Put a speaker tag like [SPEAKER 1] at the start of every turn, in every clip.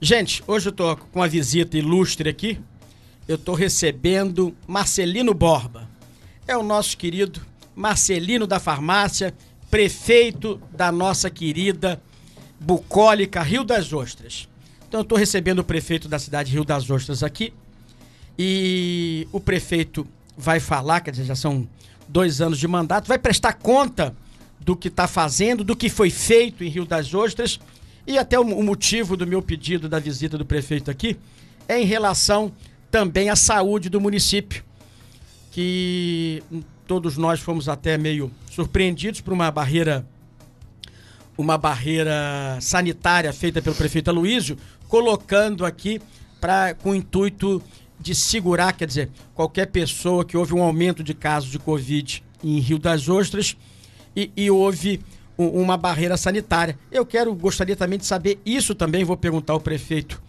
[SPEAKER 1] Gente, hoje eu tô com uma visita ilustre aqui. Eu tô recebendo Marcelino Borba. É o nosso querido Marcelino da Farmácia, prefeito da nossa querida bucólica Rio das Ostras. Então eu tô recebendo o prefeito da cidade Rio das Ostras aqui. E o prefeito vai falar, quer dizer, já são dois anos de mandato, vai prestar conta do que está fazendo, do que foi feito em Rio das Ostras e até o, o motivo do meu pedido da visita do prefeito aqui é em relação também à saúde do município, que todos nós fomos até meio surpreendidos por uma barreira uma barreira sanitária feita pelo prefeito Aloísio, colocando aqui para com o intuito de segurar, quer dizer, qualquer pessoa que houve um aumento de casos de Covid em Rio das Ostras e, e houve uma barreira sanitária. Eu quero, gostaria também de saber isso também, vou perguntar ao prefeito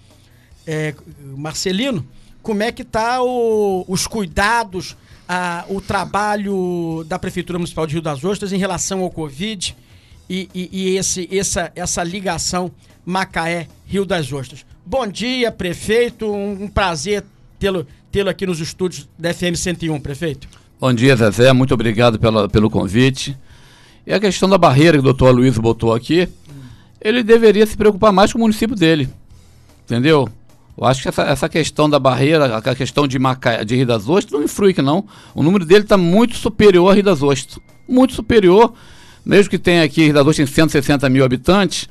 [SPEAKER 1] é, Marcelino, como é que tá o, os cuidados, a, o trabalho da Prefeitura Municipal de Rio das Ostras em relação ao Covid e, e, e esse, essa, essa ligação Macaé-Rio das Ostras. Bom dia, prefeito, um, um prazer tê-lo tê aqui nos estúdios da FM 101, prefeito.
[SPEAKER 2] Bom dia, Zezé, muito obrigado pela, pelo convite. E a questão da barreira que o doutor Luiz botou aqui, ele deveria se preocupar mais com o município dele. Entendeu? Eu acho que essa, essa questão da barreira, a questão de, Maca, de Rio das Ostras, não influi que não. O número dele está muito superior a Rio das Ostras. Muito superior. Mesmo que tenha aqui, Rio das Ostras tem 160 mil habitantes,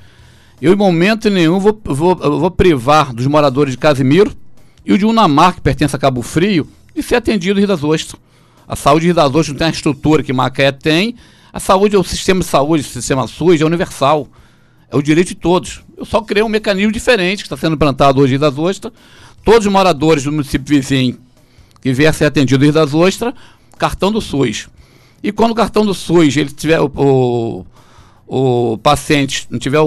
[SPEAKER 2] eu em momento nenhum vou, vou, vou privar dos moradores de Casimiro e o de Unamar, que pertence a Cabo Frio, de ser atendido em Rio das Ostras. A saúde de Rio das Ostras não tem a estrutura que Macaé tem, a saúde é o sistema de saúde, o sistema SUS é universal. É o direito de todos. Eu só criei um mecanismo diferente que está sendo implantado hoje em das Ostras. Todos os moradores do município vizinho que vier a ser atendido em das Ostras, cartão do SUS. E quando o cartão do SUS, ele tiver o, o, o paciente não tiver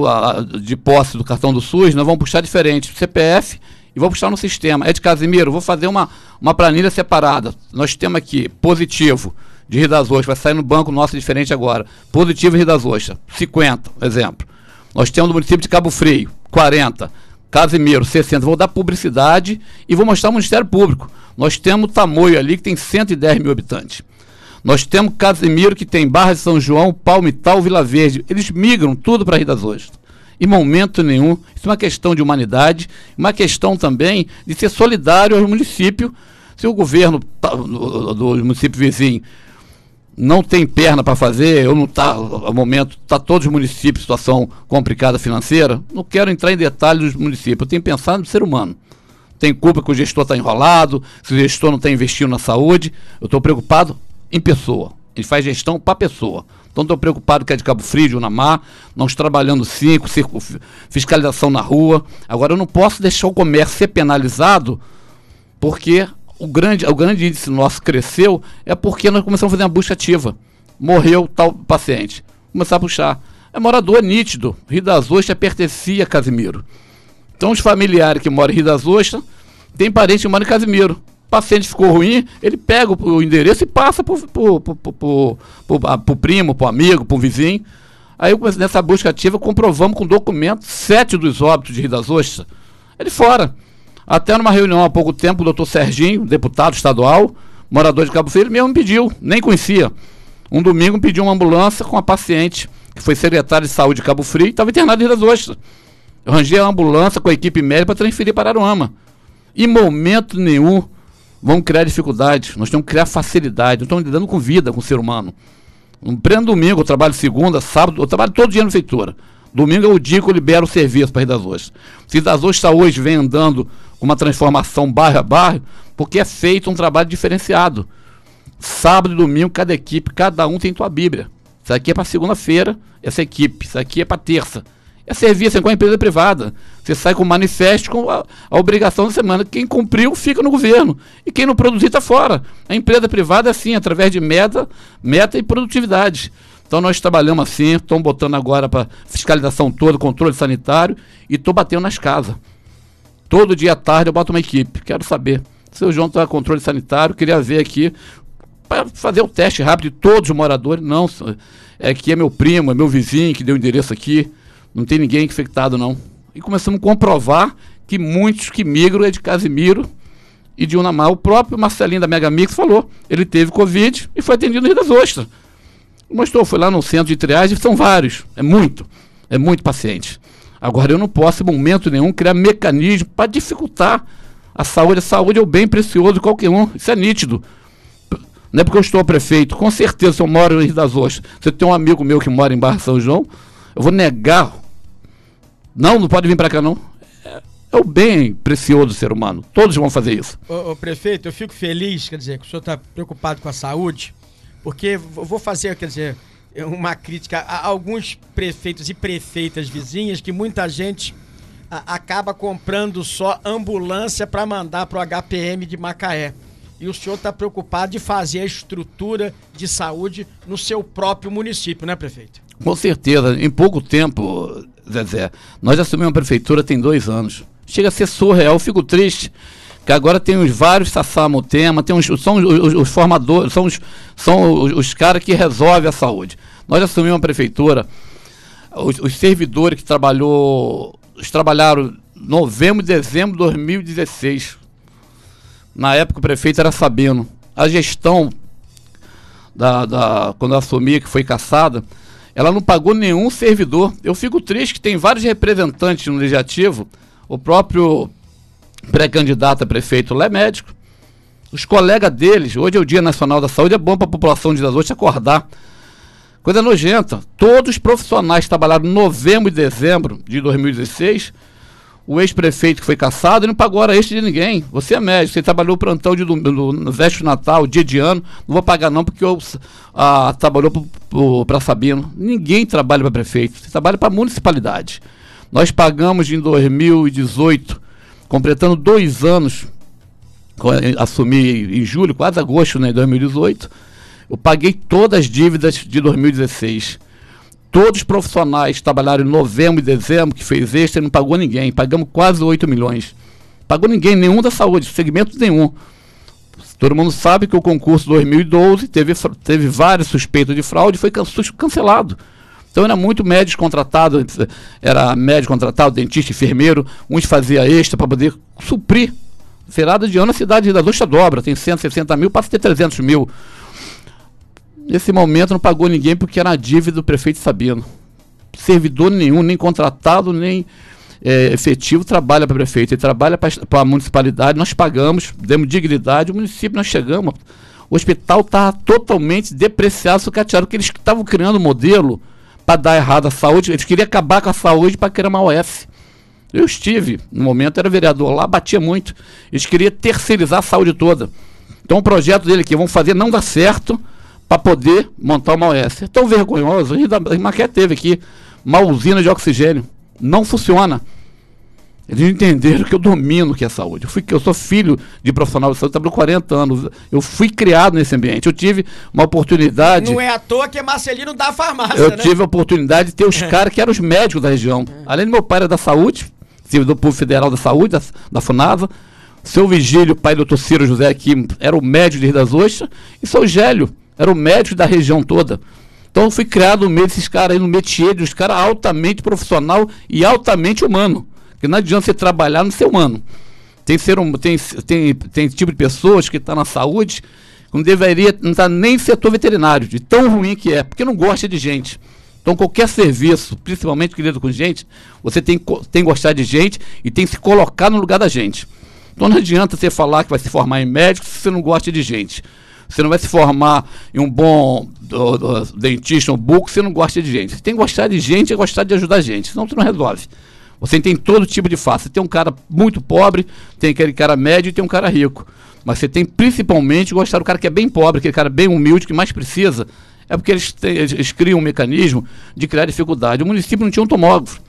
[SPEAKER 2] de posse do cartão do SUS, nós vamos puxar diferente. CPF e vou puxar no sistema. É de Casimiro, vou fazer uma, uma planilha separada. Nós temos aqui positivo de Rio das Ostras, vai sair no banco nosso diferente agora. Positivo Rio das Ostras, 50, exemplo. Nós temos no município de Cabo Frio, 40. Casimiro, 60. Vou dar publicidade e vou mostrar o Ministério Público. Nós temos Tamoio ali, que tem 110 mil habitantes. Nós temos Casimiro, que tem Barra de São João, Palmital, Vila Verde. Eles migram tudo para Rio das Ostras. Em momento nenhum. Isso é uma questão de humanidade, uma questão também de ser solidário ao município. Se o governo tá, do, do município vizinho não tem perna para fazer, ou não está, ao momento, está todos os municípios situação complicada financeira, não quero entrar em detalhes dos municípios, eu tenho pensado no ser humano. Tem culpa que o gestor está enrolado, se o gestor não está investindo na saúde, eu estou preocupado em pessoa. Ele faz gestão para pessoa. Então estou preocupado que é de Cabo Frio, na Mar, nós trabalhando cinco, fiscalização na rua. Agora eu não posso deixar o comércio ser penalizado porque o grande, o grande índice nosso cresceu é porque nós começamos a fazer uma busca ativa. Morreu tal paciente. Começar a puxar. É morador nítido. Rio das Ostras pertencia a Casimiro. Então os familiares que moram em Rio das Ostras tem parente que mora em Casimiro. O paciente ficou ruim, ele pega o, endereço e passa para o primo, para o amigo, para o vizinho. Aí nessa busca ativa comprovamos com documento sete dos óbitos de Rio das Ostras. Ele fora. Até numa reunião há pouco tempo, o doutor Serginho, deputado estadual, morador de Cabo Frio, mesmo me pediu, nem conhecia. Um domingo pediu uma ambulância com a paciente, que foi secretário de saúde de Cabo Frio e estava internado em Rio das Ostras. Arranjei a ambulância com a equipe médica para transferir para Aruama. Em momento nenhum vamos criar dificuldades, nós temos que criar facilidade, nós estamos lidando com vida, com o ser humano. Um pleno domingo, eu trabalho segunda, sábado, eu trabalho todo dia no feitura. Domingo é o dia que eu libero o serviço para Rio das Ostras. Se Rio das Ostras hoje vem andando uma transformação bairro a bairro, porque é feito um trabalho diferenciado. Sábado e domingo, cada equipe, cada um tem sua Bíblia. Isso aqui é para segunda-feira, essa equipe. Isso aqui é para terça. É serviço, é com a empresa privada. Você sai com o manifesto com a, a, obrigação da semana. Quem cumpriu fica no governo. E quem não produzir está fora. A empresa privada é assim, através de meta, meta e produtividade. Então nós trabalhamos assim, estamos botando agora para fiscalização toda, controle sanitário e estou batendo nas casas. Todo dia à tarde eu boto uma equipe. Quero saber. Seu João está controle sanitário, queria ver aqui para fazer o teste rápido de todos os moradores. Não, é que é meu primo, é meu vizinho que deu o endereço aqui. Não tem ninguém infectado, não. E começamos a comprovar que muitos que migram é de Casimiro e de Unamar. O próprio Marcelinho da Mega Mix falou, ele teve Covid e foi atendido no Rio das Ostras. Mostrou, foi lá no centro de triagem, são vários, é muito, é muito paciente. Agora eu não posso, em momento nenhum, criar mecanismo para dificultar a saúde. A saúde é o bem precioso de qualquer um, isso é nítido. Não é porque eu estou prefeito, com certeza, se eu moro no Rio das Ostras, se eu tenho um amigo meu que mora em Barra São João, eu vou negar. Não, não pode vir para cá não. É, é, o bem precioso do ser humano. Todos vão fazer isso.
[SPEAKER 1] Ô, ô prefeito, eu fico feliz, quer dizer, que o senhor está preocupado com a saúde, porque vou fazer, quer dizer, uma crítica a alguns prefeitos e prefeitas vizinhas que muita gente a, acaba comprando só ambulância para mandar para o HPM de Macaé e o senhor está preocupado de fazer a estrutura de saúde no seu próprio município, né, prefeito?
[SPEAKER 2] Com certeza. Em pouco tempo, Zezé, nós assumimos a prefeitura tem dois anos. Chega a ser surreal. Eu fico triste que agora tem os vários Sassamutema, tem os, são os, os, os formadores, são os, são os, os caras que resolvem a saúde. Nós assumimos a prefeitura, os, os servidores que trabalhou, trabalharam novembro e dezembro de 2016 na época o prefeito era Sabino. A gestão, da, da, quando eu assumi, que foi caçada, ela não pagou nenhum servidor. Eu fico triste que tem vários representantes no legislativo, o próprio pré-candidato a prefeito lá é médico. Os colegas deles, hoje é o Dia Nacional da Saúde, é bom para a população de das Ostras acordar. Coisa nojenta. Todos os profissionais trabalharam em novembro e dezembro de 2016 o ex-prefeito que foi caçado, não pagou hora extra de ninguém. Você é médico, você trabalhou plantão de, no, no véspera Natal, dia de ano, não vou pagar não porque eu ah, trabalhou para Sabino. Ninguém trabalha para prefeito, você trabalha para municipalidade. Nós pagamos em 2018, completando dois anos, assumi em julho, quase agosto né, de 2018, eu paguei todas as dívidas de 2016 Todos os profissionais trabalharam em novembro e dezembro, que fez extra, não pagou ninguém. Pagamos quase 8 milhões. Pagou ninguém, nenhum da saúde, segmento nenhum. Todo mundo sabe que o concurso 2012 teve, teve vários suspeitos de fraude e foi cancelado. Então era muito médico contratado, era médico contratado, dentista, enfermeiro, uns fazia extra para poder suprir. Virada de ano a cidade da Ducha dobra, tem 160 mil, passa a ter 300 mil. Nesse momento não pagou ninguém porque era a dívida do prefeito Sabino. Servidor nenhum, nem contratado, nem é, efetivo trabalha para o prefeito. Ele trabalha para a municipalidade, nós pagamos, demos dignidade, o município nós chegamos. O hospital estava totalmente depreciado, sucateado, porque eles estavam criando um modelo para dar errado a saúde. Eles queriam acabar com a saúde para criar uma OS. Eu estive, no momento era vereador lá, batia muito. Eles queriam terceirizar a saúde toda. Então o projeto dele que vão fazer não dá certo para poder montar uma OS. É tão vergonhoso. A Maqué teve aqui uma usina de oxigênio. Não funciona. Eles entenderam que eu domino o que é saúde. Eu, fui, eu sou filho de profissional de saúde, trabalho 40 anos. Eu fui criado nesse ambiente. Eu tive uma oportunidade.
[SPEAKER 1] Não é à toa que é Marcelino da farmácia.
[SPEAKER 2] Eu né? tive a oportunidade de ter os caras que eram os médicos da região. Além do meu pai era da saúde, do Povo Federal da Saúde, da, da FUNASA. Seu Vigílio, pai do doutor Ciro José aqui, era o médico de Rio das Ostras. E seu Gélio, era o médico da região toda. Então eu fui criado no meio desses caras aí, no métier dos caras altamente profissional e altamente humano. Porque não adianta você trabalhar no ser humano. Tem, ser tem, tem, tem tipo de pessoas que estão tá na saúde que não deveria não estar tá nem setor veterinário, de tão ruim que é, porque não gosta de gente. Então, qualquer serviço, principalmente querido com gente, você tem, tem que gostar de gente e tem que se colocar no lugar da gente. Então, não adianta você falar que vai se formar em médico se você não gosta de gente. Você não vai se formar em um bom do, do, dentista, um buco, se não gosta de gente. Você tem que gostar de gente e gostar de ajudar a gente, senão você não resolve. Você tem todo tipo de face. Você tem um cara muito pobre, tem aquele cara médio e tem um cara rico. Mas você tem principalmente gostar do cara que é bem pobre, aquele cara bem humilde, que mais precisa. É porque eles, têm, eles criam um mecanismo de criar dificuldade. O município não tinha um tomógrafo.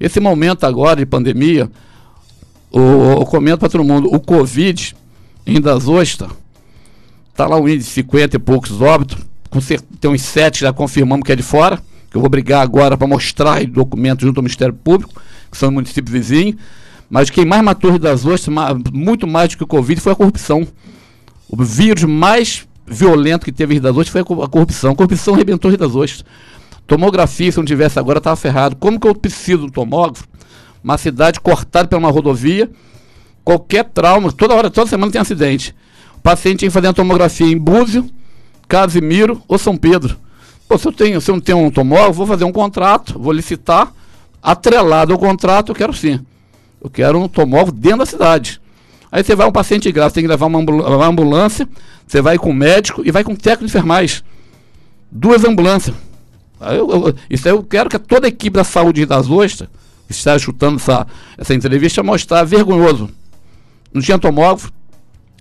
[SPEAKER 2] Esse momento agora de pandemia, o, eu comento para todo mundo, o Covid em Das Ostras Está lá o índice de 50 e poucos óbitos. Tem uns sete já confirmamos que é de fora. Que eu vou brigar agora para mostrar documentos junto ao Ministério Público, que são municípios vizinhos. Mas quem mais matou das ostras, muito mais do que o Covid, foi a corrupção. O vírus mais violento que teve Rio das Ostras foi a corrupção. A corrupção arrebentou Rio das Ostras. Tomografia, se não tivesse agora, estava ferrado. Como que eu preciso um tomógrafo Uma cidade cortada por uma rodovia, qualquer trauma, toda hora, toda semana tem acidente. O paciente tem que fazer uma tomografia em Búzio, Casimiro ou São Pedro. Pô, se eu, tenho, se eu não tenho um tomógrafo, vou fazer um contrato, vou licitar, atrelado ao contrato, eu quero sim. Eu quero um tomógrafo dentro da cidade. Aí você vai um paciente grave, tem que levar uma, ambulância, você vai com o médico e vai com o técnico de enfermagem. Duas ambulâncias. Eu, eu, isso eu quero que toda a equipe da saúde das ostras, que está escutando essa, essa entrevista, mostrar vergonhoso. Não tinha tomógrafo,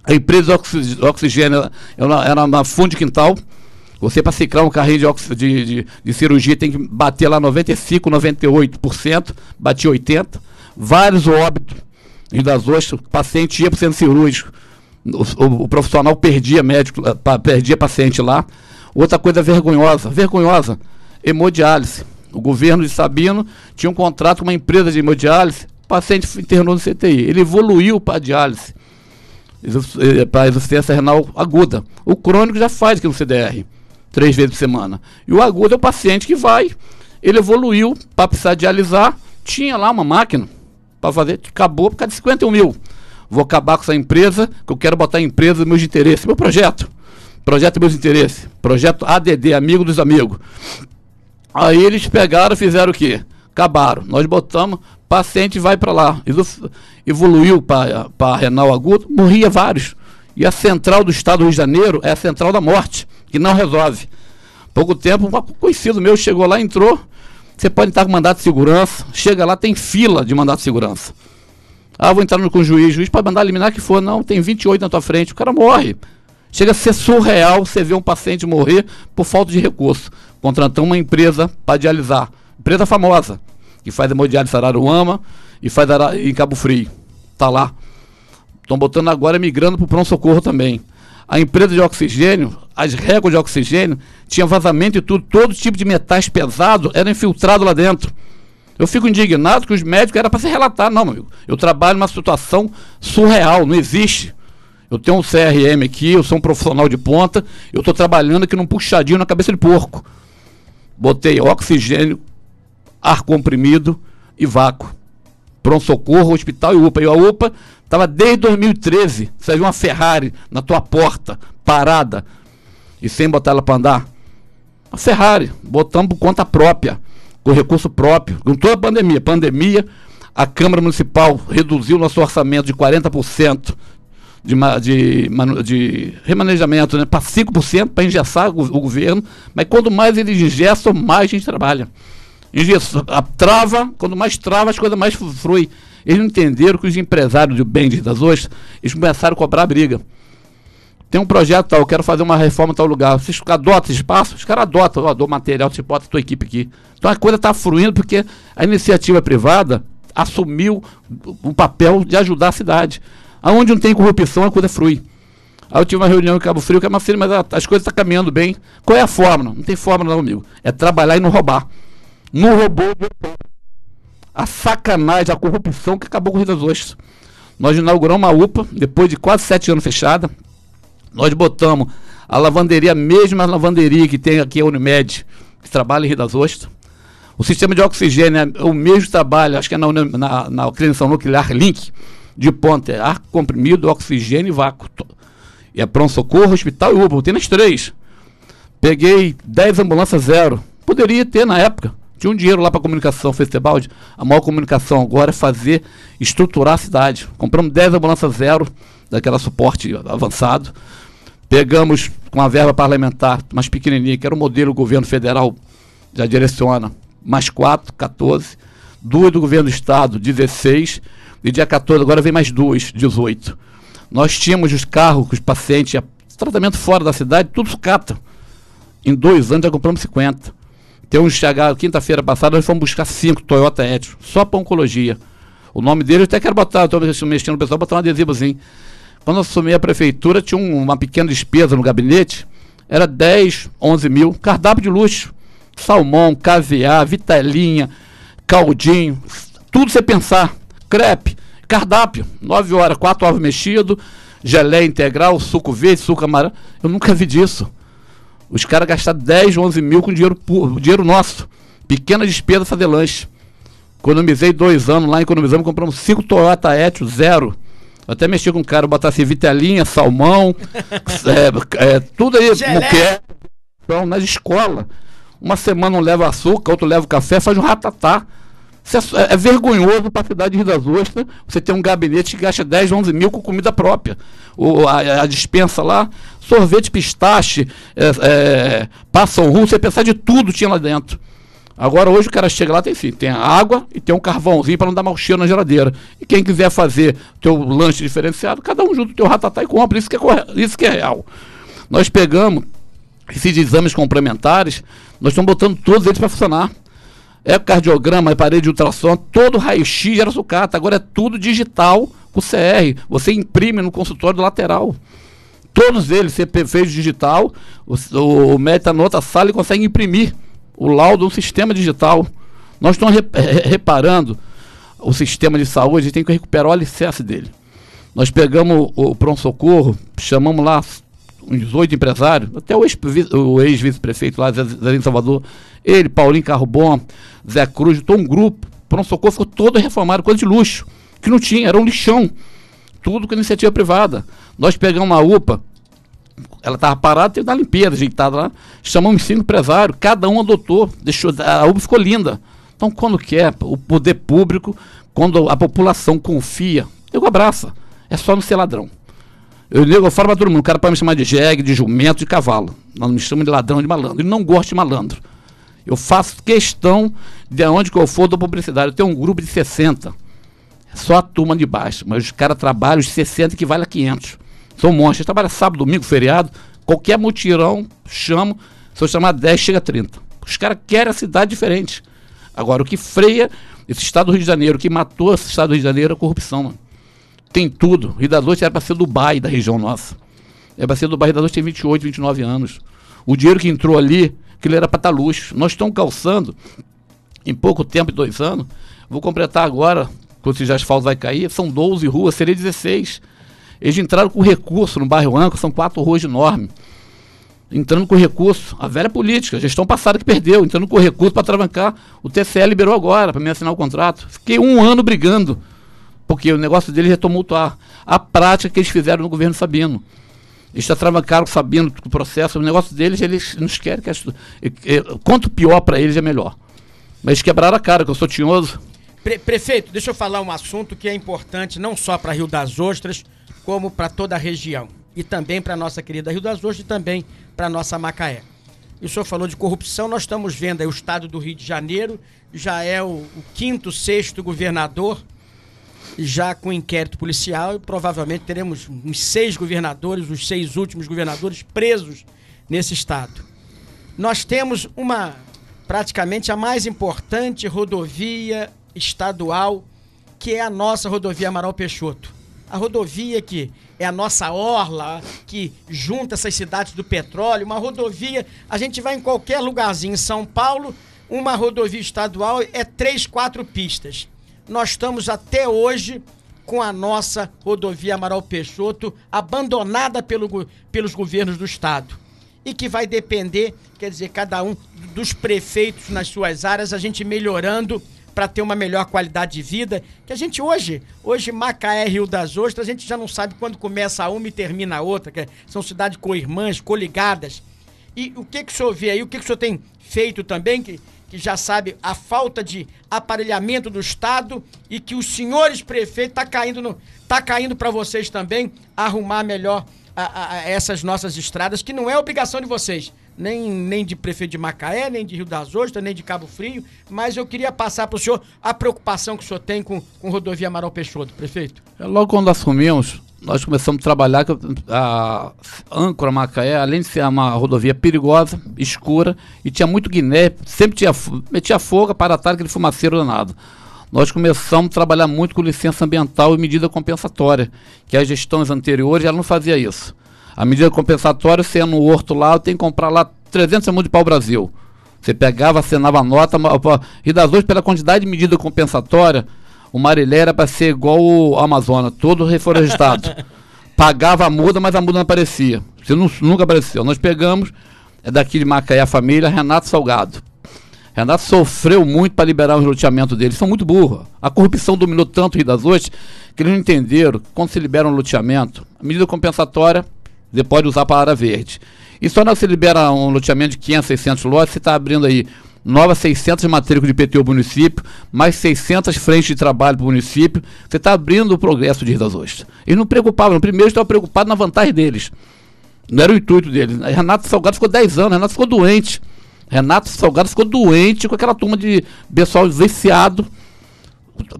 [SPEAKER 2] a empresa de oxigênio era, era na fundo de quintal. Você, para ciclar um carrinho de, de, de, de, cirurgia, tem que bater lá 95%, 98%, batia 80%. Vários óbitos em das ostras, o paciente ia para o centro cirúrgico, o, o, o, profissional perdia médico, perdia paciente lá. Outra coisa vergonhosa, vergonhosa, hemodiálise. O governo de Sabino tinha um contrato com uma empresa de hemodiálise, o paciente internou no CTI. Ele evoluiu para a diálise, eh, para insuficiência renal aguda. O crônico já faz aqui no CDR, três vezes por semana. E o agudo é o paciente que vai, ele evoluiu para precisar dialisar, tinha lá uma máquina para fazer, acabou por causa de 51 mil. Vou acabar com essa empresa, que eu quero botar a empresa meus interesses. Meu projeto. Projeto meus interesses. Projeto ADD, Amigo dos Amigos. Aí eles pegaram fizeram o quê? Acabaram. Nós botamos, paciente vai para lá. Evoluiu para renal agudo, morria vários. E a central do estado do Rio de Janeiro é a central da morte, que não resolve. Pouco tempo, um conhecido meu chegou lá, entrou. Você pode estar com mandato de segurança. Chega lá, tem fila de mandato de segurança. Ah, vou entrar no, com o juiz. O juiz pode mandar eliminar que for. Não, tem 28 na tua frente. O cara morre. Chega a ser surreal você ver um paciente morrer por falta de recurso. Contratamos uma empresa para dialisar. Empresa famosa, que faz hemodiálise em Araruama e faz em Cabo Frio. Está lá. Estão botando agora migrando para o pronto-socorro também. A empresa de oxigênio, as réguas de oxigênio, tinha vazamento e tudo, todo tipo de metais pesados era infiltrado lá dentro. Eu fico indignado que os médicos era para se relatar. Não, meu amigo. Eu trabalho numa situação surreal, não existe. Eu tenho um CRM aqui, eu sou um profissional de ponta, eu estou trabalhando aqui num puxadinho na cabeça de porco. Botei oxigênio, ar comprimido e vácuo. Pronto-socorro, hospital e UPA. E a UPA estava desde 2013. Você viu uma Ferrari na tua porta, parada, e sem botar ela para andar. A Ferrari, botamos por conta própria, com recurso próprio, com toda a pandemia. Pandemia, a Câmara Municipal reduziu nosso orçamento de 40% de, de, de remanejamento né, para 5% para engessar o, o, governo, mas quanto mais eles engessam, mais a gente trabalha. Engessa, a trava, quando mais trava, as coisas mais flui. Eles entenderam que os empresários do bem das ostras, eles começaram a cobrar briga. Tem um projeto tal, eu quero fazer uma reforma em tal lugar. Vocês adotam espaço? Os caras adotam, ó, dou material, você bota a tua equipe aqui. Então a coisa está fluindo porque a iniciativa privada assumiu o papel de ajudar a cidade. Aonde não tem corrupção, a coisa flui. Aí eu tive uma reunião em Cabo Frio, que é uma mas a, as coisas estão tá caminhando bem. Qual é a fórmula? Não tem fórmula não, amigo. É trabalhar e não roubar. Não roubou, a sacanagem, a corrupção que acabou com o Rio das Ostras. Nós inauguramos uma UPA, depois de quase sete anos fechada. Nós botamos a lavanderia, a mesma lavanderia que tem aqui a Unimed, que trabalha em Rio das Ostras. O sistema de oxigênio é o mesmo trabalho, acho que é na, na, na clínica nuclear Link de ponta, é ar comprimido, oxigênio e vácuo. E é pronto-socorro, hospital e UPA, tem nas três. Peguei 10 ambulâncias zero. Poderia ter na época. Tinha um dinheiro lá para comunicação, festival. A maior comunicação agora é fazer, estruturar a cidade. Compramos 10 ambulâncias zero, daquela suporte avançado. Pegamos com a verba parlamentar, mais pequenininha, que era o modelo do governo federal, já direciona, mais 4, 14. Duas do governo do estado, 16 e dia 14, agora vem mais duas, 18. Nós tínhamos os carros com os pacientes, tratamento fora da cidade, tudo sucata. Em dois anos já compramos 50. Tem um chegar, quinta-feira passada, nós fomos buscar cinco Toyota Etios, só para oncologia. O nome dele eu até quero botar, estou mexendo no pessoal, botar um adesivozinho. Quando eu assumi a prefeitura, tinha um, uma pequena despesa no gabinete, era 10, 11 mil, cardápio de luxo. Salmão, caviar, vitelinha, caldinho, tudo você pensar crepe, cardápio, 9 horas, 4 ovos mexidos, geleia integral, suco verde, suco amarelo. Eu nunca vi disso. Os caras gastaram 10, 11 mil com dinheiro, dinheiro nosso. Pequena despesa fazer lanche. Economizei dois anos lá, economizamos, compramos cinco Toyota Etios, zero. Até mexi com o cara, botasse vitelinha, salmão, é, é, tudo aí, muquer, então, nas escolas. Uma semana um leva açúcar, outro leva café, faz um ratatá. É, é, vergonhoso para a cidade de Rio das Ostras você ter um gabinete que gasta 10, 11 mil com comida própria. O, a, a dispensa lá, sorvete pistache, é, é, passam russo, você pensar de tudo tinha lá dentro. Agora hoje o cara chega lá, tem, enfim, tem água e tem um carvãozinho para não dar mau cheiro na geladeira. E quem quiser fazer teu lanche diferenciado, cada um junto o teu ratatá e compra. Isso que é, isso que é real. Nós pegamos esses exames complementares, nós estamos botando todos eles para funcionar. Cardiograma, é parede de ultrassom, todo raio-x era sucata. Agora é tudo digital com CR. Você imprime no consultório lateral. Todos eles você fez digital, o, o está na outra sala e consegue imprimir o laudo um sistema digital. Nós estamos reparando o sistema de saúde tem que recuperar o alicerce dele. Nós pegamos o, o pronto-socorro, chamamos lá uns oito empresários, até o ex-vice-prefeito lá, Zé, Zé Salvador, ele, Paulinho Carro Bom, Zé Cruz, todo um grupo, pronto-socorro ficou todo reformado, coisa de luxo, que não tinha, era um lixão. Tudo com iniciativa privada. Nós pegamos uma UPA, ela estava parada, teve uma limpeza ajeitada lá. Chamamos cinco empresários, cada um adotou, deixou, a UBA ficou linda. Então, quando quer, o poder público, quando a população confia, eu abraço. É só não ser ladrão. Eu, eu falo para todo mundo, o cara pode me chamar de jegue, de jumento, de cavalo. Não me chama de ladrão, de malandro. Ele não gosta de malandro. Eu faço questão de onde que eu for da publicidade. Eu tenho um grupo de 60. Só a turma de baixo. Mas os caras trabalham os 60 que vale a 500. São monstros. Trabalha sábado, domingo, feriado. Qualquer mutirão, chamo. Se eu chamar 10, chega a 30. Os caras querem a cidade diferente. Agora, o que freia esse estado do Rio de Janeiro, que matou esse estado do Rio de Janeiro é a corrupção, mano. Tem tudo. Rio das Ostras era para ser Dubai da região nossa. Era para ser Dubai. Rio das Ostras tem 28, 29 anos. O dinheiro que entrou ali, aquilo era para estar tá luxo. Nós estamos calçando, em pouco tempo, dois anos, vou completar agora, quando esse asfalto vai cair, são 12 ruas, seria 16. Eles entraram com recurso no bairro Anco, são quatro ruas enormes. Entrando com recurso. A velha política, gestão passada que perdeu, entrando com recurso para travancar. O TCE liberou agora para me assinar o contrato. Fiquei um ano brigando, porque o negócio deles é tumultuar. A prática que eles fizeram no governo Sabino. Eles já travancaram Sabino o processo, o negócio deles, eles não querem que. Quanto pior para eles é melhor. Mas quebraram a cara, que eu sou tinhoso.
[SPEAKER 1] Pre prefeito, deixa eu falar um assunto que é importante não só para Rio das Ostras, como para toda a região. E também para nossa querida Rio das Ostras e também para nossa Macaé. E o senhor falou de corrupção, nós estamos vendo aí o estado do Rio de Janeiro, já é o, o quinto, sexto governador, já com inquérito policial, e provavelmente teremos uns seis governadores, os seis últimos governadores presos nesse estado. Nós temos uma, praticamente a mais importante rodovia estadual, que é a nossa rodovia Amaral Peixoto a rodovia que é a nossa orla, que junta essas cidades do petróleo, uma rodovia, a gente vai em qualquer lugarzinho em São Paulo, uma rodovia estadual é três, quatro pistas. Nós estamos até hoje com a nossa rodovia Amaral Peixoto abandonada pelo, pelos governos do estado. E que vai depender, quer dizer, cada um dos prefeitos nas suas áreas, a gente melhorando para ter uma melhor qualidade de vida. Que a gente hoje, hoje Macaé, Rio das Ostras, a gente já não sabe quando começa uma e termina a outra, que são cidades co-irmãs, coligadas. E o que, que o senhor vê aí, o que, que o senhor tem feito também, que, que já sabe a falta de aparelhamento do Estado e que os senhores prefeitos tá caindo no, tá caindo para vocês também arrumar melhor a, a, a essas nossas estradas, que não é obrigação de vocês nem, nem de prefeito de Macaé, nem de Rio das Ostras, nem de Cabo Frio, mas eu queria passar para o senhor a preocupação que o senhor tem com, com rodovia Amaral Peixoto, prefeito.
[SPEAKER 2] É, logo quando assumimos, nós começamos a trabalhar a âncora Macaé, além de ser uma rodovia perigosa, escura, e tinha muito guiné, sempre tinha, metia fogo para atar aquele fumaceiro danado. Nós começamos a trabalhar muito com licença ambiental e medida compensatória, que as gestões anteriores ela não fazia isso. A medida compensatória, você no horto lá, tenho que comprar lá 300 segundos de pau-brasil. Você pegava, assinava a nota, e das duas, pela quantidade de medida compensatória, o Marilé era para ser igual o Amazonas, todo reflorestado. Pagava a muda, mas a muda não aparecia. Você não, nunca apareceu. Nós pegamos, é daqui de Macaé a família, Renato Salgado. Renato sofreu muito para liberar o loteamento deles. São muito burros. A corrupção dominou tanto o Rio das Ostras que eles não entenderam quando se libera um loteamento, a medida compensatória você pode usar a área verde. E só não se libera um loteamento de 500, 600 lotes, você está abrindo aí novas 600 matrículas de IPTU para o município, mais 600 frentes de trabalho para o município. Você está abrindo o progresso de Rio Ostras. Eles não preocupavam, primeiro estavam preocupados na vantagem deles. Não era o intuito deles. Renato Salgado ficou 10 anos, Renato ficou doente. Renato Salgado ficou doente com aquela turma de pessoal viciado.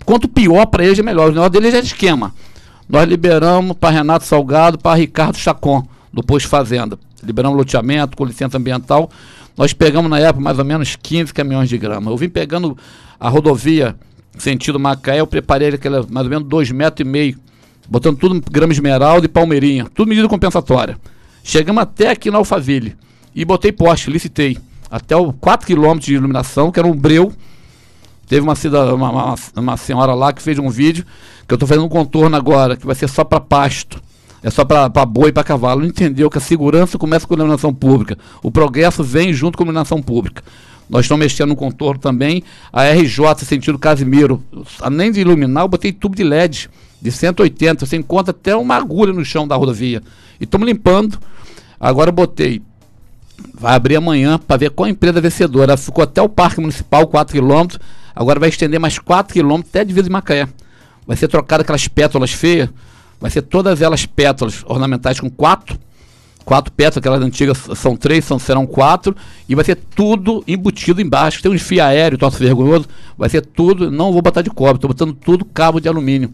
[SPEAKER 2] Quanto pior para eles, é melhor. O negócio deles é esquema. Nós liberamos para Renato Salgado, para Ricardo Chacon, do Posto Fazenda. Liberamos loteamento com licença ambiental. Nós pegamos na época mais ou menos 15 caminhões de grama. Eu vim pegando a rodovia sentido Macaé, eu preparei aquela mais ou menos 2,5 metros, e meio, botando tudo grama esmeralda e palmeirinha, tudo medida compensatória. Chegamos até aqui na Alphaville e botei poste, licitei até o 4 km de iluminação, que era um breu. Teve uma, uma, uma, uma, senhora lá que fez um vídeo, que eu estou fazendo um contorno agora, que vai ser só para pasto. É só para boi e para cavalo. Entendeu que a segurança começa com a iluminação pública. O progresso vem junto com a iluminação pública. Nós estamos mexendo no contorno também. A RJ, sentido Casimiro, além de iluminar, eu botei tubo de LED de 180. Você encontra até uma agulha no chão da rodovia. E estamos limpando. Agora eu botei Vai abrir amanhã para ver qual empresa vencedora. Ficou até o Parque Municipal, 4 km. Agora vai estender mais 4 km até a divisa de Macaé. Vai ser trocada aquelas pétalas feias. Vai ser todas elas pétalas ornamentais com quatro. Quatro pétalas, aquelas antigas são três, são, serão quatro. E vai ser tudo embutido embaixo. Tem uns fio aéreo, troço vergonhoso. Vai ser tudo. Não vou botar de cobre, estou botando tudo cabo de alumínio.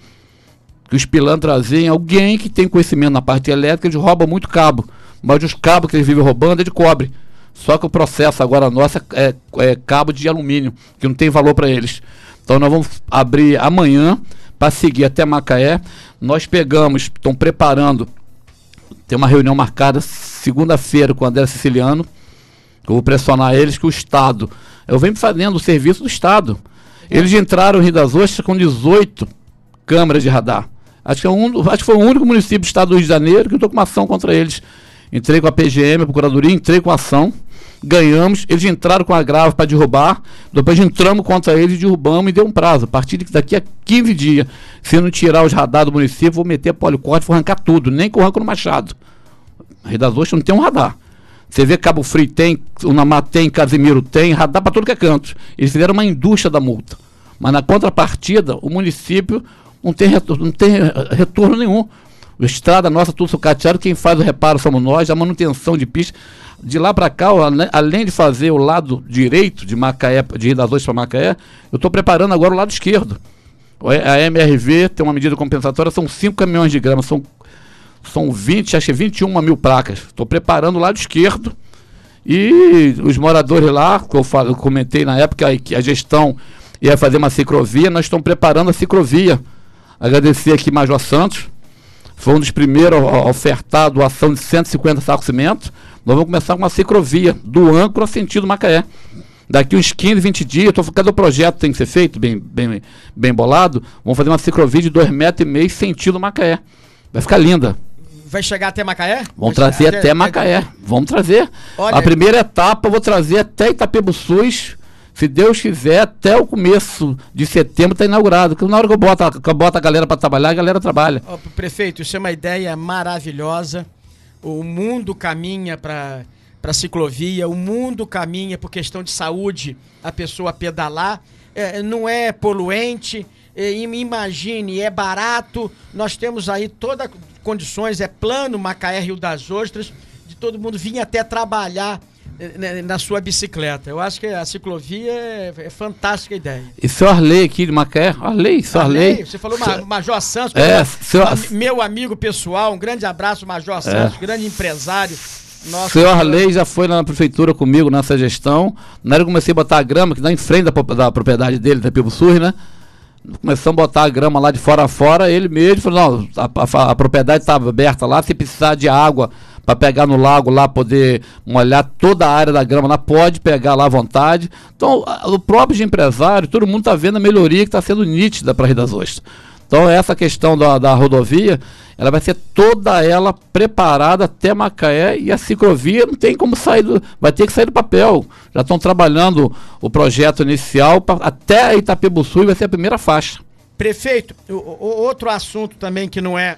[SPEAKER 2] Que os pilantras alguém que tem conhecimento na parte elétrica, eles roubam muito cabo mas os cabos que eles vivem roubando é de cobre. Só que o processo agora nosso é, é, é cabo de alumínio, que não tem valor para eles. Então nós vamos abrir amanhã para seguir até Macaé. Nós pegamos, estão preparando, tem uma reunião marcada segunda-feira com o André Siciliano. Eu vou pressionar eles que o Estado. Eu venho fazendo o serviço do Estado. Eles entraram em Rio das Ostras com 18 câmeras de radar. Acho que, é um, acho que foi o único município do estado do Rio de Janeiro que eu estou com uma ação contra eles Entrei com a PGM, a Procuradoria, entrei com a ação, ganhamos, eles entraram com a grave para derrubar, depois entramos contra eles, derrubamos e deu um prazo. A partir daqui a 15 dias, se não tirar os radares do município, vou meter policorte, vou arrancar tudo, nem com o arranco no Machado. A Rio das Ostras não tem um radar. Você vê Cabo Frio tem, Unamar tem, Casimiro tem, radar para todo que é canto. Eles fizeram uma indústria da multa. Mas na contrapartida, o município não tem, retorno, não tem retorno nenhum. Estrada nossa, tudo sucateado, quem faz o reparo somos nós, a manutenção de pista. De lá para cá, além de fazer o lado direito de Macaé, de Rio das Ostras para Macaé, eu estou preparando agora o lado esquerdo. A MRV tem uma medida compensatória, são 5 caminhões de grama, são, são 20, acho que 21 mil placas. Estou preparando o lado esquerdo. E os moradores lá, que eu, falo, eu comentei na época que a gestão ia fazer uma ciclovia, nós estamos preparando a ciclovia. Agradecer aqui Major Santos, foi um dos primeiros a ofertar a doação de 150 sacos de cimento. Nós vamos começar com uma ciclovia do Âncora sentido Macaé. Daqui uns 15, 20 dias, tô, cada projeto tem que ser feito, bem, bem, bem bolado, vamos fazer uma ciclovia de 2,5 metros e meio sentido Macaé. Vai ficar linda.
[SPEAKER 1] Vai chegar até Macaé?
[SPEAKER 2] Vamos trazer até, até Macaé. Vamos trazer. Olha, a primeira etapa eu vou trazer até Itapebuçus se Deus quiser, até o começo de setembro está inaugurado. Porque na hora que eu boto, que eu boto a galera para trabalhar, a galera trabalha.
[SPEAKER 1] Prefeito, isso é uma ideia maravilhosa. O mundo caminha para para ciclovia, o mundo caminha por questão de saúde, a pessoa pedalar, é, não é poluente, é, imagine, é barato, nós temos aí todas condições, é plano Macaé Rio das Ostras, de todo mundo vir até trabalhar na sua bicicleta. Eu acho que a ciclovia é, é fantástica ideia.
[SPEAKER 2] E seu Arley aqui de Macaé? Arley, seu Arley. Arley.
[SPEAKER 1] Você falou seu... Major Santos,
[SPEAKER 2] é, seu...
[SPEAKER 1] meu amigo pessoal, um grande abraço, Major é. Santos, grande empresário.
[SPEAKER 2] Nossa, seu Arley já foi na prefeitura comigo nessa gestão. Na hora que comecei a botar a grama, que dá em frente da, da propriedade dele, da Pivo Sur, né? Começamos a botar a grama lá de fora a fora, ele mesmo falou, não, a, a, a propriedade estava aberta lá, se precisar de água para pegar no lago lá, poder molhar toda a área da grama lá, pode pegar lá à vontade. Então, o próprio empresário, todo mundo está vendo a melhoria que está sendo nítida para a Rio das Ostras. Então, Então essa questão da, da rodovia, ela vai ser toda ela preparada até Macaé e a ciclovia não tem como sair do, vai ter que sair do papel. Já estão trabalhando o projeto inicial pra, até Itapebuçu e vai ser a primeira faixa.
[SPEAKER 1] Prefeito, o, o, outro assunto também que não é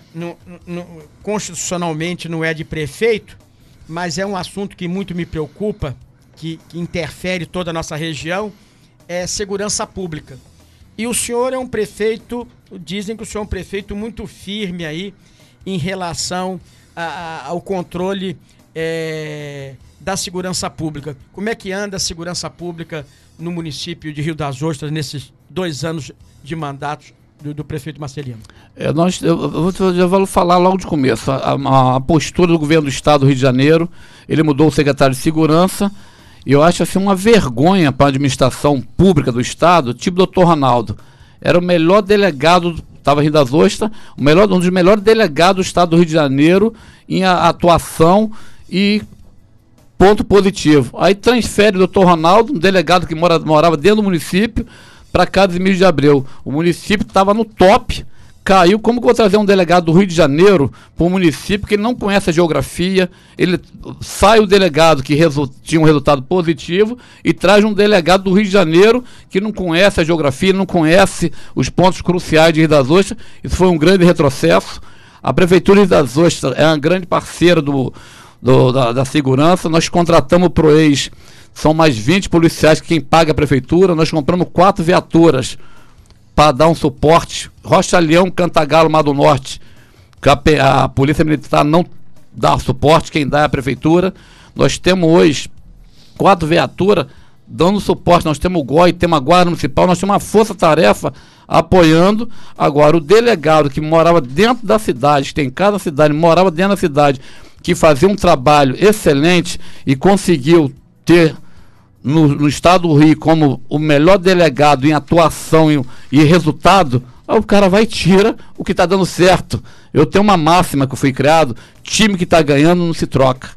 [SPEAKER 1] constitucionalmente não é de prefeito, mas é um assunto que muito me preocupa, que, que interfere toda a nossa região, é segurança pública. E o senhor é um prefeito, dizem que o senhor é um prefeito muito firme aí em relação a, a, ao controle é, da segurança pública. Como é que anda a segurança pública no município de Rio das Ostras nesses dois anos de mandato do, do prefeito Marcelino?
[SPEAKER 2] É, nós, eu, eu, já vou falar logo de começo. A, a, a, postura do governo do estado do Rio de Janeiro, ele mudou o secretário de segurança, e eu acho assim uma vergonha para a administração pública do estado, tipo o doutor Ronaldo. Era o melhor delegado, estava Rio das Ostras, o melhor, um dos melhores delegados do estado do Rio de Janeiro em a, atuação e ponto positivo. Aí transfere o doutor Ronaldo, um delegado que mora, morava dentro do município, para Emílio de Abreu. O município estava no top, caiu. Como que eu vou trazer um delegado do Rio de Janeiro para um município que ele não conhece a geografia? Ele sai o delegado que tinha um resultado positivo e traz um delegado do Rio de Janeiro que não conhece a geografia, não conhece os pontos cruciais de Rio das Ostras. Isso foi um grande retrocesso. A Prefeitura de Rio das Ostras é uma grande parceira do, do da, da, segurança. Nós contratamos o ProEx são mais 20 policiais que quem paga a prefeitura. Nós compramos quatro viaturas para dar um suporte. Rocha Leão, Cantagalo, Mar do Norte. A, a Polícia Militar não dá suporte, quem dá é a prefeitura. Nós temos hoje quatro viaturas dando suporte. Nós temos o GOI, temos a Guarda Municipal, nós temos uma força-tarefa apoiando. Agora, o delegado que morava dentro da cidade, que tem cada cidade, morava dentro da cidade, que fazia um trabalho excelente e conseguiu ter no, no, estado do Rio como o melhor delegado em atuação e, e resultado, aí o cara vai e tira o que está dando certo. Eu tenho uma máxima que eu fui criado: time que está ganhando não se troca.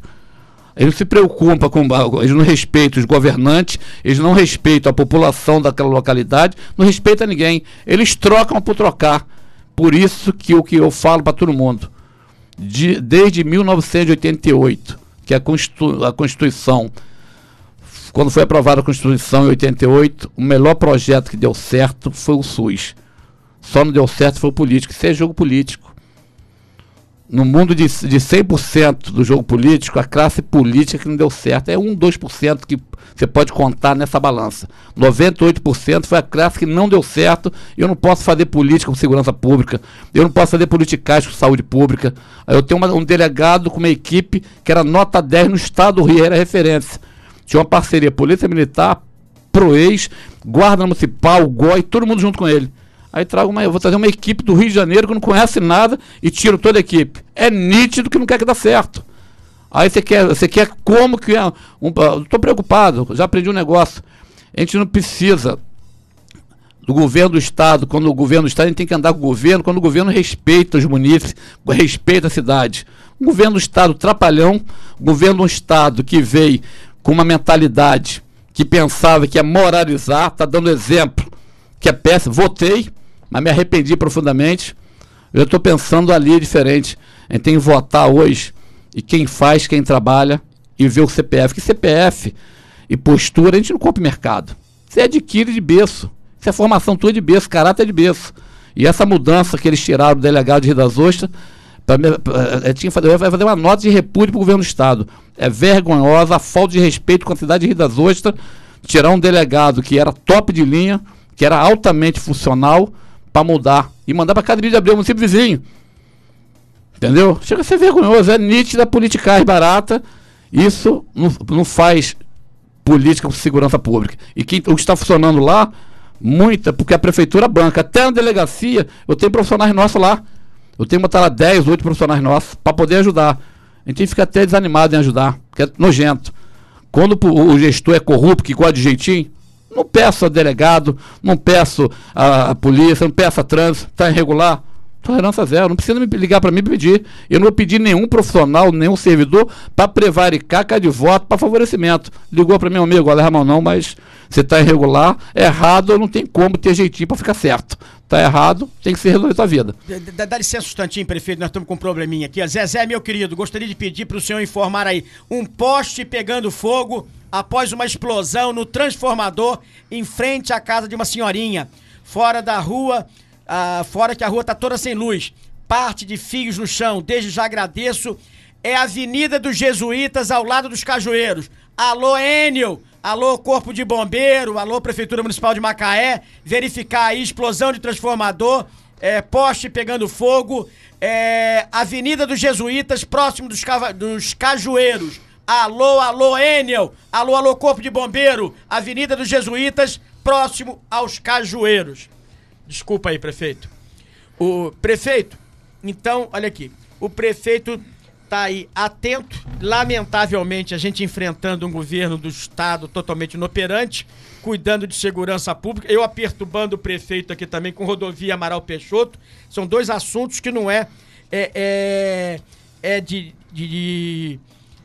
[SPEAKER 2] Eles se preocupam com. Eles não respeitam os governantes, eles não respeitam a população daquela localidade, não respeitam ninguém. Eles trocam por trocar. Por isso que o que eu falo para todo mundo, de, desde 1988, que a, Constitu, a Constituição quando foi aprovada a Constituição em 88, o melhor projeto que deu certo foi o SUS. Só não deu certo foi o político. Isso é jogo político. No mundo de, de 100% do jogo político, a classe política que não deu certo é 1, 2% que você pode contar nessa balança. 98% foi a classe que não deu certo. Eu não posso fazer política com segurança pública. Eu não posso fazer politicagem com saúde pública. Eu tenho uma, um delegado com uma equipe que era nota 10 no estado do Rio, era referência tinha uma parceria Polícia Militar, Proex, Guarda Municipal, GOI, todo mundo junto com ele. Aí trago uma, eu vou trazer uma equipe do Rio de Janeiro que não conhece nada e tiro toda a equipe. É nítido que não quer que dê certo. Aí você quer, você quer como que é um, estou preocupado, já aprendi um negócio. A gente não precisa do governo do estado, quando o governo do estado a gente tem que andar com o governo, quando o governo respeita os munícipes, respeita a cidade. O governo do estado trapalhão, o governo do estado que veio com uma mentalidade que pensava que ia moralizar, está dando exemplo que é péssimo. Votei, mas me arrependi profundamente. Eu estou pensando ali diferente. A gente tem que votar hoje e quem faz, quem trabalha e ver o CPF. Que CPF e postura a gente não compra mercado. Você adquire de berço. Isso é formação tua de berço, caráter de berço. E essa mudança que eles tiraram do delegado de Rio das Ostras Pra, tinha fazer, vai fazer uma nota de repúdio para o governo do Estado. É vergonhosa a falta de respeito com a cidade de Rio das Ostras, tirar um delegado que era top de linha, que era altamente funcional, para mudar. E mandar para Cadrilha de Abreu, município vizinho. Entendeu? Chega a ser vergonhoso, é nítida politicagem barata. Isso não, não faz política com segurança pública. E quem, o que está funcionando lá, muita, porque a prefeitura banca. Até na delegacia, eu tenho profissionais nossos lá eu tenho que botar lá 10, 8 profissionais nossos para poder ajudar. A gente fica até desanimado em ajudar, porque é nojento. Quando o gestor é corrupto, que gosta de jeitinho, não peço a delegado, não peço a, polícia, não peço a trânsito, está irregular, Tolerância zero. Não precisa me ligar para mim pedir. Eu não vou pedir nenhum profissional, nenhum servidor para prevaricar cada de voto para favorecimento. Ligou para meu amigo, olha, Ramon, não, mas você está irregular, errado, não tem como ter jeitinho para ficar certo. Está errado, tem que ser resolvido a vida.
[SPEAKER 1] Dá, dá licença instantinho, prefeito, nós estamos com um probleminha aqui. Zezé, meu querido, gostaria de pedir para o senhor informar aí. Um poste pegando fogo após uma explosão no transformador em frente à casa de uma senhorinha. Fora da rua, ah, fora que a rua tá toda sem luz. Parte de fios no chão, desde já agradeço. É a Avenida dos Jesuítas, ao lado dos Cajueiros. Alô, Enio! Alô, Corpo de Bombeiro, alô, Prefeitura Municipal de Macaé, verificar aí explosão de transformador, é, poste pegando fogo, é, Avenida dos Jesuítas, próximo dos, dos Cajueiros. Alô, alô, Enel, alô, alô, Corpo de Bombeiro, Avenida dos Jesuítas, próximo aos Cajueiros. Desculpa aí, prefeito. O prefeito, então, olha aqui, o prefeito tá aí atento. Lamentavelmente, a gente enfrentando um governo do estado totalmente inoperante, cuidando de segurança pública. Eu perturbando o prefeito aqui também com rodovia Amaral Peixoto. São dois assuntos que não é é, é, é de, de,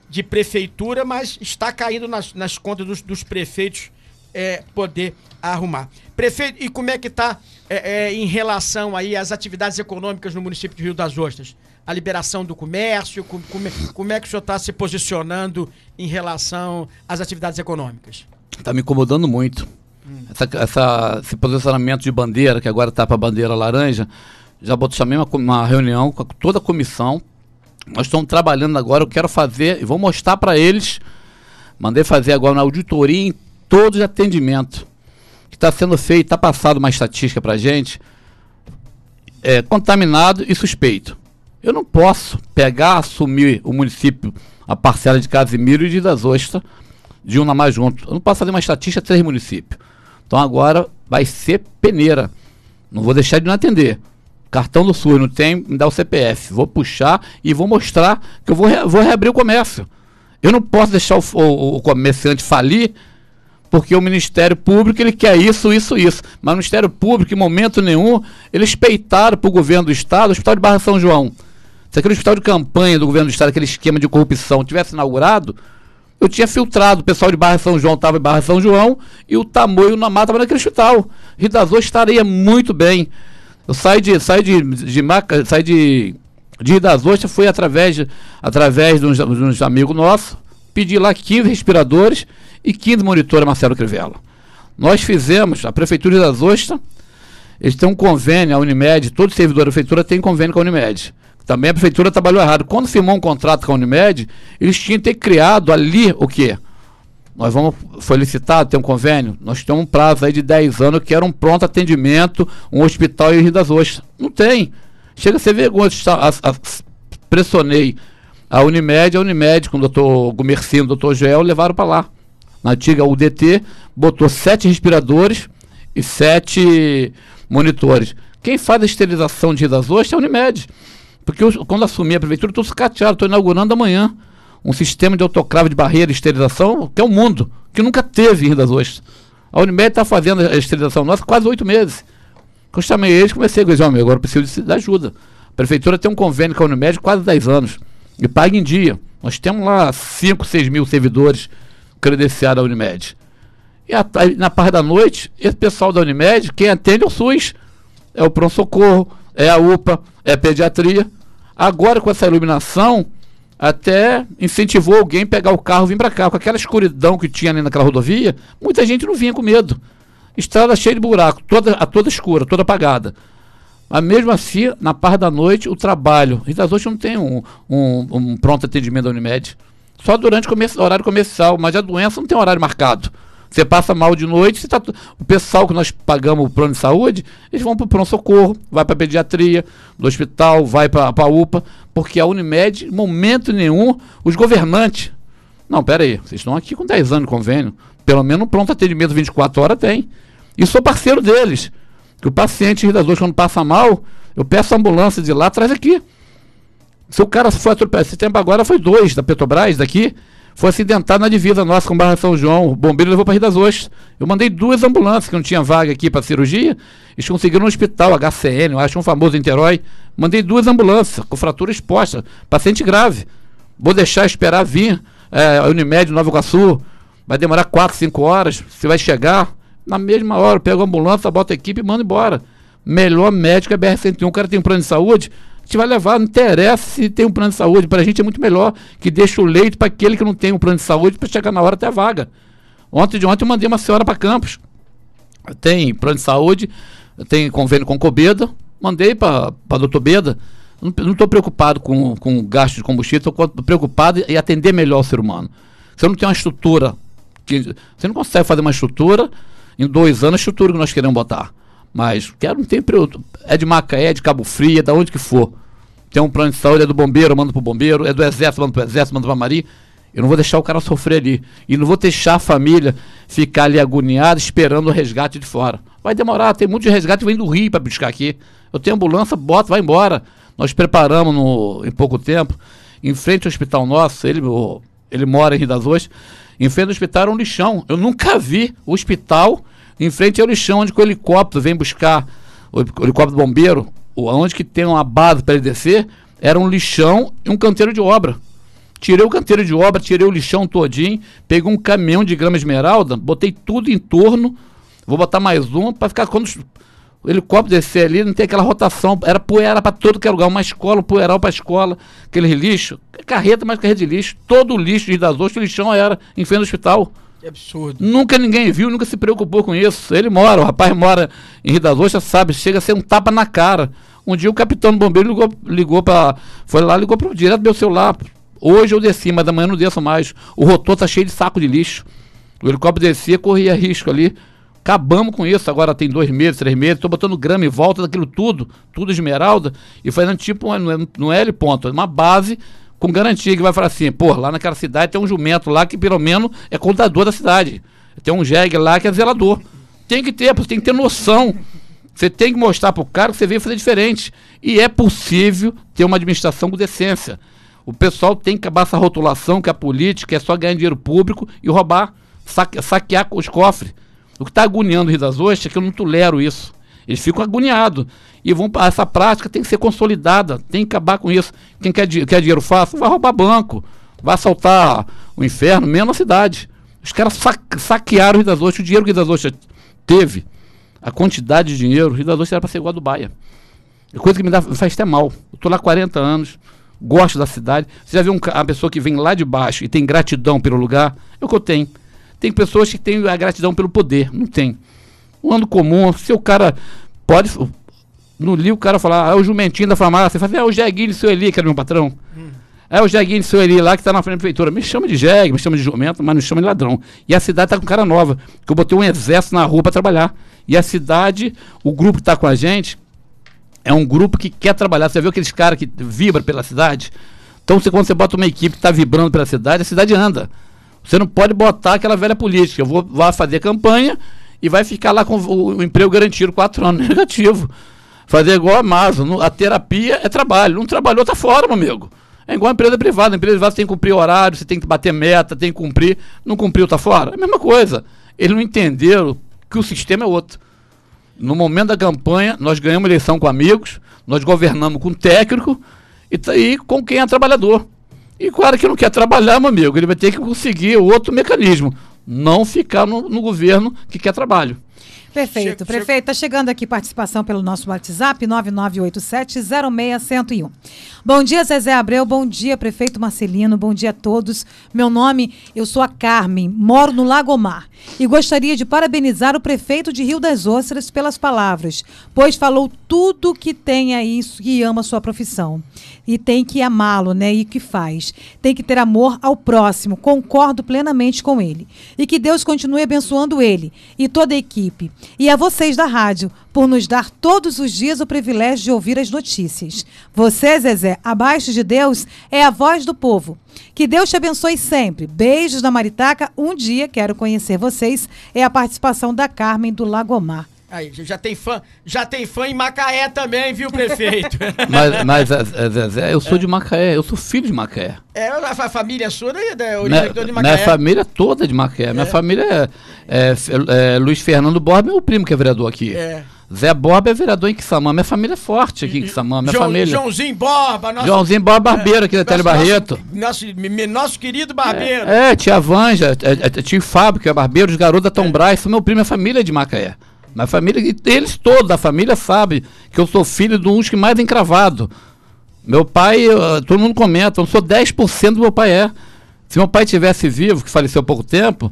[SPEAKER 1] de, prefeitura, mas está caindo nas, nas contas dos, dos prefeitos é, poder arrumar. Prefeito, e como é que está é, é, em relação aí às atividades econômicas no município de Rio das Ostras? a liberação do comércio? Como, como, como é que o senhor está se posicionando em relação às atividades econômicas?
[SPEAKER 2] Está me incomodando muito. Hum. Essa, essa, esse posicionamento de bandeira, que agora está para a bandeira laranja, já botou, chamei uma, uma reunião com toda a comissão. Nós estamos trabalhando agora, eu quero fazer, e vou mostrar para eles. Mandei fazer agora uma auditoria em todos os atendimentos que está sendo feito, está passado uma estatística para a gente, é, contaminado e suspeito. Eu não posso pegar, assumir o município, a parcela de Casimiro e de Das Ostras, de uma mais junto. Eu não posso fazer uma estatística três municípios. Então agora vai ser peneira. Não vou deixar de não atender. Cartão do SUS não tem, me dá o CPF. Vou puxar e vou mostrar que eu vou, re, vou reabrir o comércio. Eu não posso deixar o, o, o comerciante falir porque o Ministério Público ele quer isso, isso, isso. Mas o Ministério Público, em momento nenhum, eles peitaram para o governo do Estado o Hospital de Barra São João. Se aquele hospital de campanha do governo do estado, aquele esquema de corrupção, tivesse inaugurado, eu tinha filtrado. O pessoal de Barra São João estava em Barra São João e o Tamoio na mata estava naquele hospital. Ritazô estaria muito bem. Eu saí de, saí de, de, Maca, saí de, de Ridazô, foi através, através de uns, de uns amigos nossos, pedi lá 15 respiradores e 15 monitores Marcelo Crivella. Nós fizemos, a Prefeitura de Ridazô, eles têm um convênio, a Unimed, todo servidor da Prefeitura tem convênio com a Unimed. Também a prefeitura trabalhou errado. Quando firmou um contrato com a Unimed, eles tinham que ter criado ali o quê? Nós vamos, foi licitado, tem um convênio, nós temos um prazo aí de 10 anos que era um pronto atendimento, um hospital em Rio das Ostras. Não tem. Chega a ser vergonha. A, a, pressionei a Unimed, a Unimed com o doutor Gumercino, o doutor Joel, levaram para lá. Na antiga UDT, botou sete respiradores e sete monitores. Quem faz a esterilização de das Ostras é a Unimed. Porque eu, quando assumi a prefeitura, estou sucateado, estou inaugurando amanhã um sistema de autoclave de barreira e esterilização que é o mundo, que nunca teve em Rio das. A Unimed está fazendo a esterilização nossa quase oito meses. Eu chamei eles, comecei a dizer, agora eu preciso de ajuda. A prefeitura tem um convênio com a Unimed quase 10 anos e paga em dia. Nós temos lá 5, 6 mil servidores credenciados à Unimed. E a, na parte da noite, esse pessoal da Unimed, quem atende é o SUS, é o pronto-socorro, é a UPA, é a pediatria. Agora, com essa iluminação, até incentivou alguém a pegar o carro e vir para cá. Com aquela escuridão que tinha ali naquela rodovia, muita gente não vinha com medo. Estrada cheia de buraco, toda, toda escura, toda apagada. Mas mesmo assim, na parte da noite, o trabalho. Ritas hoje não tem um, um, um, pronto atendimento da Unimed. Só durante o horário comercial, mas a doença não tem horário marcado. Você passa mal de noite, tá, o pessoal que nós pagamos o plano de saúde, eles vão para o pronto-socorro, vai para a pediatria, do hospital, vai para a UPA, porque a Unimed, em momento nenhum, os governantes. Não, pera aí, vocês estão aqui com 10 anos de convênio. Pelo menos um pronto atendimento 24 horas tem. E sou parceiro deles. Que o paciente das duas, quando passa mal, eu peço a ambulância de lá, traz aqui. Se o cara foi atropelado, esse tempo agora foi dois da Petrobras daqui, foi acidentado na divisa nossa com Barra São João. O bombeiro levou para Rio das Ostras. Eu mandei duas ambulâncias, que não tinha vaga aqui para cirurgia. Eles conseguiram no hospital, HCN, eu acho um famoso Niterói. Mandei duas ambulâncias, com fratura exposta, paciente grave. Vou deixar esperar vir é, a Unimed Nova Iguaçu. Vai demorar 4, 5 horas. Você vai chegar na mesma hora, pega a ambulância, bota a equipe e manda embora. Melhor médico é BR-101. O cara tem um plano de saúde, a gente vai levar, não interessa se tem um plano de saúde. Para a gente é muito melhor que deixe o leito para aquele que não tem um plano de saúde para chegar na hora até a vaga. Ontem de ontem eu mandei uma senhora para Campos. Tem plano de saúde, tem convênio com Cobeda, mandei para a doutor Beda. Não estou preocupado com, com gasto de combustível, estou preocupado em atender melhor o ser humano. Você não tem uma estrutura, que, você não consegue fazer uma estrutura em dois anos, a estrutura que nós queremos botar. Mas quero não tem período. É de Macaé, é de Cabo Frio, é da onde que for. Tem um plano de saúde, é do bombeiro, eu mando pro bombeiro, é do exército, mando pro exército, mando pra Mari. Eu não vou deixar o cara sofrer ali. E não vou deixar a família ficar ali agoniada esperando o resgate de fora. Vai demorar, tem muito de resgate que vem do Rio para buscar aqui. Eu tenho ambulância, bota, vai embora. Nós preparamos no, em pouco tempo, em frente ao hospital nosso, ele, ele mora em Rio das Ostras, em frente ao hospital era um lixão. Eu nunca vi o hospital em frente ao lixão, onde o helicóptero vem buscar, o helicóptero bombeiro, onde que tem uma base para ele descer, era um lixão e um canteiro de obra. Tirei o canteiro de obra, tirei o lixão todinho, peguei um caminhão de grama esmeralda, botei tudo em torno, vou botar mais um para ficar quando o helicóptero descer ali, não tem aquela rotação, era poeira para todo que é lugar, uma escola, um poeiral para escola, aquele lixo, carreta, mais carreta de lixo, todo o lixo de das outras, o lixão era em frente do hospital.
[SPEAKER 1] Que absurdo.
[SPEAKER 2] Nunca ninguém viu, nunca se preocupou com isso. Ele mora, o rapaz mora em Rio das Ostras, sabe, chega a ser um tapa na cara. Um dia o capitão do bombeiro ligou, ligou para. Foi lá, ligou pro, direto do meu celular. Hoje eu desci, mas amanhã não desço mais. O rotor tá cheio de saco de lixo. O helicóptero descia, corria risco ali. Acabamos com isso, agora tem dois meses, três meses, estou botando grama em volta daquilo tudo, tudo esmeralda, e fazendo tipo, não é L ponto, é uma base com garantia que vai falar assim, pô, lá naquela cidade tem um jumento lá que pelo menos é contador da cidade. Tem um jegue lá que é zelador. Tem que ter, você tem que ter noção. Você tem que mostrar para o cara que você veio fazer diferente. E é possível ter uma administração com decência. O pessoal tem que acabar essa rotulação que a política é só ganhar dinheiro público e roubar, saque, saquear os cofres. O que está agoniando o Rio das Ostras é que eu não tolero isso. Eles ficam agoniados. E vão essa prática tem que ser consolidada, tem que acabar com isso. Quem quer, quer dinheiro fácil vai roubar banco, vai assaltar o inferno, mesmo na cidade. Os caras saquearam o Rio das Ostras, o dinheiro que o Rio das Ostras teve, a quantidade de dinheiro, o Rio das Ostras era para ser igual a Dubai. É coisa que me, dá, me faz até mal. Eu estou lá há 40 anos, gosto da cidade. Você já viu um, uma pessoa que vem lá de baixo e tem gratidão pelo lugar? É o que eu tenho. Tem pessoas que têm a gratidão pelo poder, não tem. Um ano comum, se o cara pode. No livro o cara falar, ah, é o jumentinho da farmácia, fala, é o Jeguinho seu Eli, que era meu patrão. Hum. É o Jeguinho seu Eli lá que está na frente da prefeitura. Me chama de jegue, me chama de jumento, mas não chama de ladrão. E a cidade está com cara nova, que eu botei um exército na rua para trabalhar. E a cidade, o grupo que está com a gente, é um grupo que quer trabalhar. Você viu aqueles caras que vibram pela cidade? Então, você, quando você bota uma equipe que está vibrando pela cidade, a cidade anda. Você não pode botar aquela velha política. Eu vou, vou fazer campanha e vai ficar lá com o, o emprego garantido quatro anos negativo. Fazer igual a Maso. A terapia é trabalho. Não trabalhou, tá fora, meu amigo. É igual a empresa privada. A empresa privada você tem que cumprir horário, você tem que bater meta, tem que cumprir. Não cumpriu, tá fora. É a mesma coisa. Eles não entenderam que o sistema é outro. No momento da campanha, nós ganhamos eleição com amigos, nós governamos com técnico e, e com quem é trabalhador. E claro que não quer trabalhar, meu amigo, ele vai ter que conseguir outro mecanismo não ficar no, no governo que quer trabalho.
[SPEAKER 3] Perfeito. Prefeito, está chegando aqui participação pelo nosso WhatsApp, 9987-06101. Bom dia, Zezé Abreu. Bom dia, prefeito Marcelino. Bom dia a todos. Meu nome, eu sou a Carmen, moro no Lagomar e gostaria de parabenizar o prefeito de Rio das Ostras pelas palavras, pois falou tudo que tem a isso e ama sua profissão. E tem que amá-lo, né? E que faz. Tem que ter amor ao próximo. Concordo plenamente com ele. E que Deus continue abençoando ele e toda a equipe. E a vocês da rádio, por nos dar todos os dias o privilégio de ouvir as notícias. Você, Zezé, abaixo de Deus, é a voz do povo. Que Deus te abençoe sempre. Beijos da Maritaca. Um dia quero conhecer vocês. É a participação da Carmen do Lagomar.
[SPEAKER 1] Aí, já tem fã, já tem fã em Macaé também, viu, prefeito?
[SPEAKER 2] mas, mas é, Zezé, eu sou de Macaé, eu sou filho de Macaé.
[SPEAKER 1] É, a família sua é da
[SPEAKER 2] minha, de Macaé. Minha família toda de Macaé. É. Minha família é, é, é, Luiz Fernando Borba, meu primo que é vereador aqui. É. Zé Borba é vereador em Quissamã. Minha família é forte aqui em Quissamã. Minha João, família.
[SPEAKER 1] Joãozinho Borba,
[SPEAKER 2] nosso... Joãozinho Borba Barbeiro aqui da Tele Barreto.
[SPEAKER 1] Nosso, nosso, querido Barbeiro.
[SPEAKER 2] É, é tia Vanja, é, é, tio Fábio, que é barbeiro, os garotos da Tom é. Braz. Meu primo, minha família é de Macaé. Minha família, eles todos, a família sabe que eu sou filho de um dos que mais encravado. Meu pai, eu, todo mundo comenta, eu sou 10% do meu pai é. Se meu pai tivesse vivo, que faleceu há pouco tempo,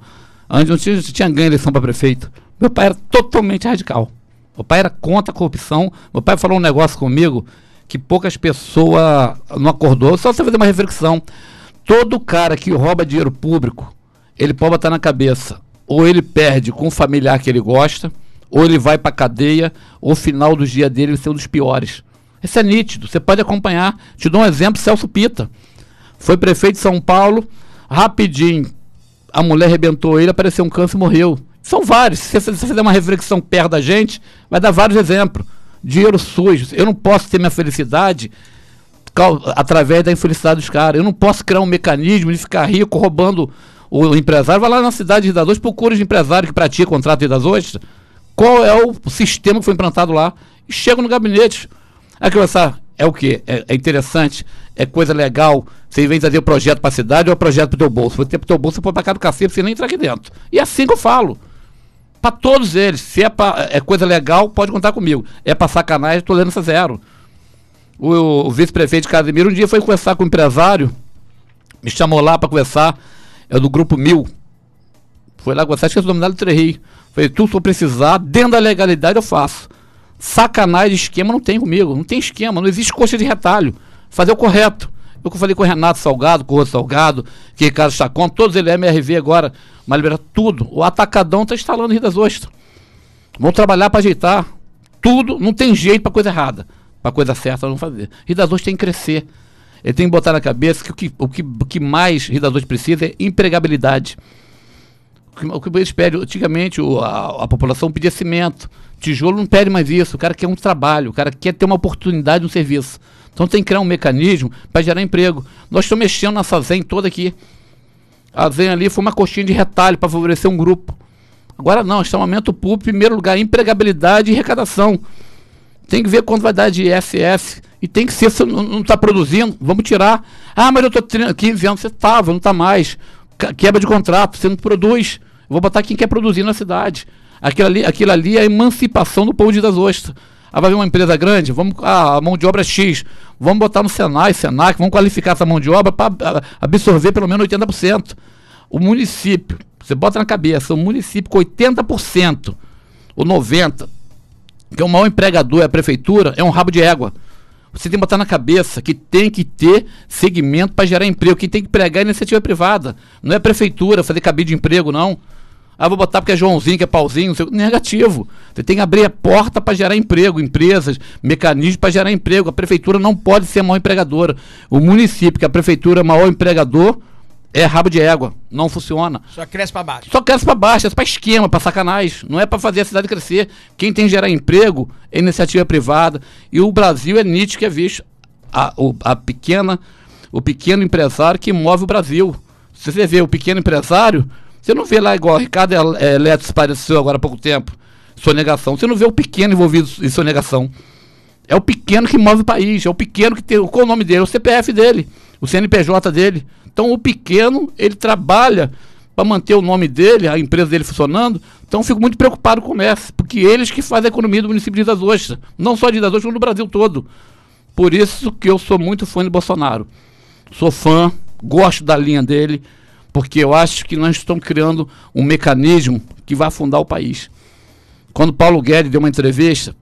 [SPEAKER 2] antes não tinha, tinha ganho eleição para prefeito. Meu pai era totalmente radical. Meu pai era contra a corrupção. Meu pai falou um negócio comigo que poucas pessoas não acordou. Só você fazer uma reflexão. Todo cara que rouba dinheiro público, ele pode botar na cabeça. Ou ele perde com o familiar que ele gosta, ou ele vai para cadeia, ou o final do dia dele ser um dos piores. Isso é nítido. Você pode acompanhar. Te dou um exemplo: Celso Pita. Foi prefeito de São Paulo, rapidinho. A mulher arrebentou ele, apareceu um câncer e morreu. São vários. Se você fizer uma reflexão perto da gente, vai dar vários exemplos. Dinheiro sujo. Eu não posso ter minha felicidade através da infelicidade dos caras. Eu não posso criar um mecanismo de ficar rico roubando o empresário. Vai lá na cidade de Ida procura de empresário que pratica contrato de das ostras. Qual é o sistema que foi implantado lá? E chega no gabinete. Aí começar, é o que? É, é, interessante, é coisa legal. Você vem trazer o projeto para a cidade ou o projeto para o teu bolso. Você tem para o teu bolso, você pode para cá do cacete, você nem entra aqui dentro. E é assim que eu falo para todos eles. Se é, pra, é coisa legal, pode contar comigo. É para sacanagem, essa zero. O, o vice-prefeito de Casimiro um dia foi conversar com um empresário, me chamou lá para conversar, é do grupo Mil. Foi lá conversar, acho que é o nome dela Trerri. Falei, tu, se for precisar, dentro da legalidade eu faço. Sacanagem, esquema não tem comigo, não tem esquema, não existe coxa de retalho. Fazer o correto. Eu que falei com o Renato Salgado, com o Rô Salgado, que Ricardo Chacon, todos eles, MRV agora, mas libera tudo. O Atacadão está instalando Rio das Ostras. Vão trabalhar para ajeitar. Tudo, não tem jeito para coisa errada. Para coisa certa não fazer. Rio das Ostras tem que crescer. Ele tem que botar na cabeça que o que, o que, o que mais Rio das Ostras precisa é empregabilidade. O que, eles pedem, antigamente o, a, a população pedia cimento. Tijolo não pede mais isso. O cara quer um trabalho, o cara quer ter uma oportunidade no serviço. Então tem que criar um mecanismo para gerar emprego. Nós estamos mexendo nessa ZEM toda aqui. A ZEM ali foi uma coxinha de retalho para favorecer um grupo. Agora não, está um aumento público, primeiro lugar, empregabilidade e arrecadação. Tem que ver quanto vai dar de ISS. E tem que ser, se não está produzindo, vamos tirar. Ah, mas eu estou 15 anos, você estava, não está mais. Quebra de contrato, você não produz. vou botar quem quer produzir na cidade. Aquilo ali, aquilo ali é a emancipação do povo de das ostras. Ah, vai vir uma empresa grande, vamos, ah, a mão de obra é X, vamos botar no Senai, Senac, vamos qualificar essa mão de obra para absorver pelo menos 80%. O município, você bota na cabeça, o município com 80% ou 90%, que é o maior empregador, é a prefeitura, é um rabo de égua. Você tem que botar na cabeça que tem que ter segmento para gerar emprego. Quem tem que pregar é iniciativa privada. Não é prefeitura fazer cabide de emprego, não. Ah, vou botar porque é Joãozinho, que é pauzinho. Negativo. Você tem que abrir a porta para gerar emprego, empresas, mecanismos para gerar emprego. A prefeitura não pode ser a maior empregadora. O município, que a prefeitura é o maior empregador, é rabo de égua. Não funciona.
[SPEAKER 1] Só cresce para baixo.
[SPEAKER 2] Só cresce para baixo. É para esquema, para sacanagem. Não é para fazer a cidade crescer. Quem tem que gerar emprego é iniciativa privada. E o Brasil é nítido que é visto. A, o, a pequena, o pequeno empresário que move o Brasil. Se você vê o pequeno empresário, você não vê lá igual o Ricardo é, Leto apareceu agora há pouco tempo, sonegação. Você não vê o pequeno envolvido em sonegação. É o pequeno que move o país, é o pequeno que tem. Qual o nome dele? O CPF dele, o CNPJ dele. Então o pequeno, ele trabalha para manter o nome dele, a empresa dele funcionando. Então fico muito preocupado com o comércio, porque eles que fazem a economia do município de Ilhas Ostras. Não só de Ilhas Ostras, como do Brasil todo. Por isso que eu sou muito fã de Bolsonaro. Sou fã, gosto da linha dele porque eu acho que nós estamos criando um mecanismo que vai afundar o país. Quando Paulo Guedes deu uma entrevista,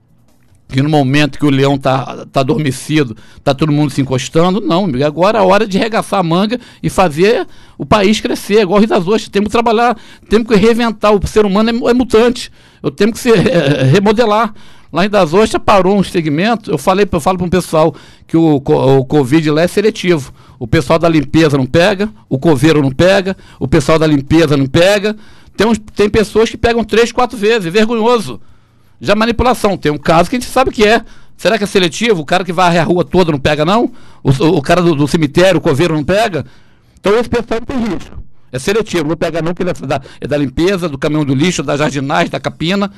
[SPEAKER 2] que no momento que o leão está tá adormecido, está todo mundo se encostando, não, agora é a hora de regaçar a manga e fazer o país crescer, igual o Rio das Ostras, temos que trabalhar, temos que reinventar, o ser humano é, é mutante, eu tenho que se é, remodelar. Lá em Das Ostras parou um segmento, eu falei, eu falo para o pessoal que o, o Covid lá é seletivo. O pessoal da limpeza não pega, o coveiro não pega, o pessoal da limpeza não pega. Tem, uns, tem pessoas que pegam três, quatro vezes, é vergonhoso. Já manipulação. Tem um caso que a gente sabe que é. Será que é seletivo? O cara que varre a rua toda não pega, não? O, o cara do, do, cemitério, o coveiro não pega? Então esse pessoal tem risco. É seletivo, não pega não, porque é da, é da limpeza, do caminhão do lixo, da jardinagem, da capina.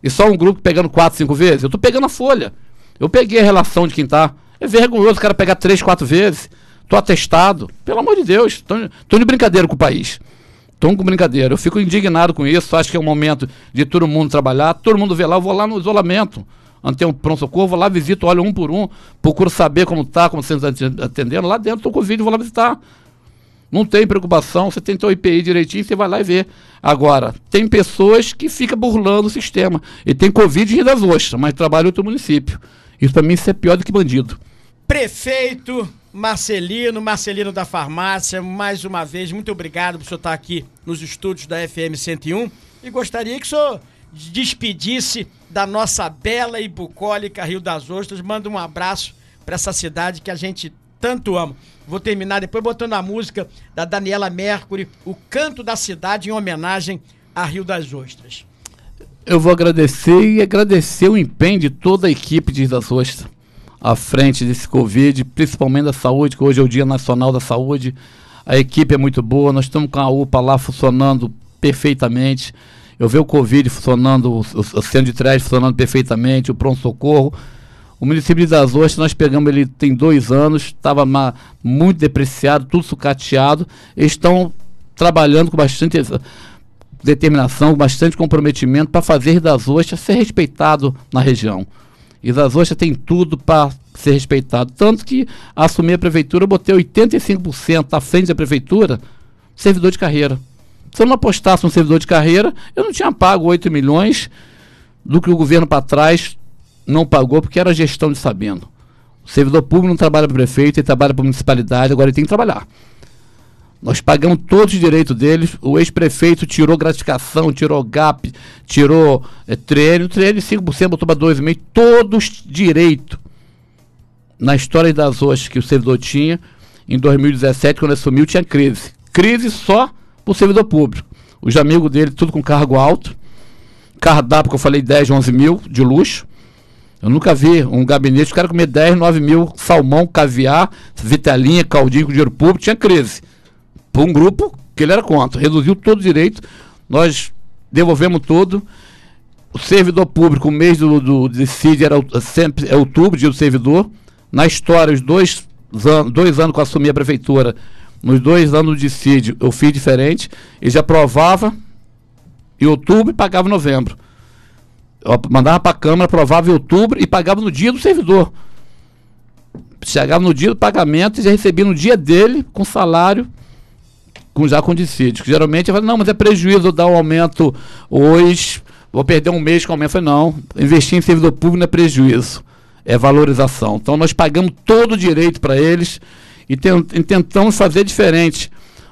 [SPEAKER 2] E só um grupo pegando quatro, cinco vezes. Eu tô pegando a folha. Eu peguei a relação de quem tá. É vergonhoso o cara pegar três, quatro vezes. Tô atestado. Pelo amor de Deus. Tô, tô de brincadeira com o país. Tô com brincadeira. Eu fico indignado com isso. Acho que é o momento de todo mundo trabalhar. Todo mundo vê lá. Eu vou lá no isolamento. Ante um pronto-socorro, vou lá, visito, olho um por um, procuro saber como tá, como você está atendendo. Lá dentro, estou com o vídeo, vou lá visitar. Não tem preocupação, você tem teu IPI direitinho, você vai lá e vê. Agora, tem pessoas que ficam burlando o sistema. E tem Covid em das Ostras, mas trabalha em outro município. Isso para mim isso é pior do que bandido.
[SPEAKER 1] Prefeito Marcelino, Marcelino da Farmácia, mais uma vez, muito obrigado por o senhor estar aqui nos estúdios da FM 101. E gostaria que o senhor despedisse da nossa bela e bucólica Rio das Ostras. Manda um abraço para essa cidade que a gente tanto ama. Vou terminar depois botando a música da Daniela Mercury, O Canto da Cidade, em homenagem a Rio das Ostras.
[SPEAKER 2] Eu vou agradecer e agradecer o empenho de toda a equipe de Rio das Ostras à frente desse Covid, principalmente da saúde, que hoje é o Dia Nacional da Saúde. A equipe é muito boa, nós estamos com a UPA lá funcionando perfeitamente. Eu vejo o Covid funcionando, o, o centro de triagem funcionando perfeitamente, o pronto-socorro o município de Ostras, nós pegamos ele tem dois anos, estava muito depreciado, tudo sucateado. Eles estão trabalhando com bastante determinação, bastante comprometimento para fazer Das Ostras ser respeitado na região. E Das Ostras tem tudo para ser respeitado. Tanto que assumi a prefeitura, eu botei 85% à frente da prefeitura, servidor de carreira. Se eu não apostasse no servidor de carreira, eu não tinha pago 8 milhões do que o governo para trás não pagou porque era gestão de sabendo. O servidor público não trabalha para prefeito, ele trabalha para municipalidade, agora ele tem que trabalhar. Nós pagamos todos os direitos deles. O ex-prefeito tirou gratificação, tirou GAP, tirou é, treino, treino 5%, botou para 2,5%, todos direito. Na história das hoje que o servidor tinha, em 2017, quando assumiu, tinha crise. Crise só para o servidor público. Os amigos dele, tudo com cargo alto. Cardápio, que eu falei, 10, 11 mil de luxo. Eu nunca vi um gabinete, os caras comer 10, 9 mil salmão, caviar, vitelinha, caldinho com dinheiro público, tinha crise. Por um grupo que ele era contra. Reduziu todo o direito, nós devolvemos tudo. O servidor público, o mês do, do decide era sempre é outubro, dia do servidor. Na história, os dois, anos, dois anos que eu assumi a prefeitura, nos dois anos do decide, eu fiz diferente. Ele já aprovava em outubro e pagava em novembro. Eu mandava para a Câmara, aprovava em outubro e pagava no dia do servidor. Chegava no dia do pagamento e já recebia no dia dele, com salário, com, já com dissídio. Geralmente eu falo, não, mas é prejuízo dar um aumento hoje, vou perder um mês com aumento. Eu não, investir em servidor público não é prejuízo, é valorização. Então nós pagamos todo o direito para eles e, e tentamos fazer diferente.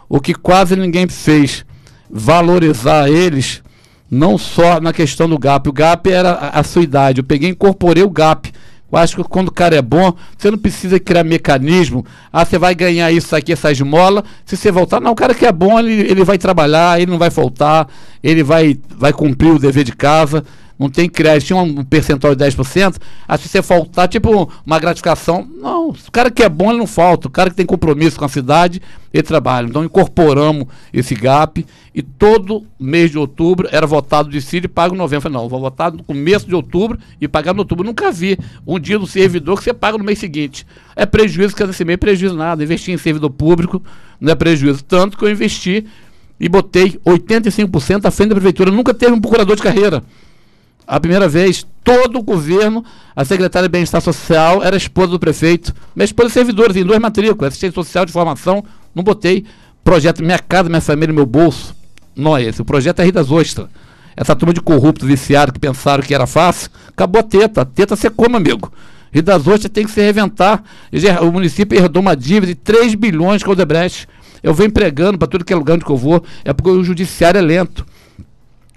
[SPEAKER 2] O que quase ninguém fez, valorizar eles não só na questão do GAP. O GAP era a, a sua idade. Eu peguei e incorporei o GAP. Eu acho que quando o cara é bom, você não precisa criar mecanismo. Ah, você vai ganhar isso aqui, essa esmola. Se você voltar, não, o cara que é bom, ele, ele vai trabalhar, ele não vai faltar, ele vai, vai cumprir o dever de casa não tem que criar, tinha um percentual de 10%, aí se você faltar, tipo uma gratificação, não, o cara que é bom ele não falta, o cara que tem compromisso com a cidade, ele trabalha. Então incorporamos esse gap e todo mês de outubro era votado de CID e pago em novembro. Não, vou votar no começo de outubro e pagar no outubro. Nunca vi um dia do servidor que você paga no mês seguinte. É prejuízo, que esse mês é prejuízo nada. Investir em servidor público não é prejuízo. Tanto que eu investi e botei 85% à frente da prefeitura. Nunca teve um procurador de carreira. A primeira vez, todo o governo, a secretária de Bem-Estar Social era esposa do prefeito. Minha esposa é servidora, tem duas matrículas, assistente social de formação, não botei. Projeto Minha Casa, Minha Família, Meu Bolso. Não é esse. O projeto é Rio Ostras. Essa turma de corrupto, viciado, que pensaram que era fácil, acabou a teta. A teta você come, amigo. Rio das Ostras tem que se reventar. O município herdou uma dívida de 3 bilhões com o Odebrecht. Eu venho pregando para tudo que é lugar onde eu vou, é porque o judiciário é lento.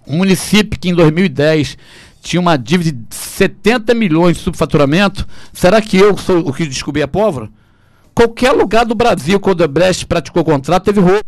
[SPEAKER 2] Um município que em 2010 tinha uma dívida de 70 milhões de subfaturamento, será que eu sou o que descobri a pólvora? Qualquer lugar do Brasil que o Odebrecht praticou contrato teve roubo.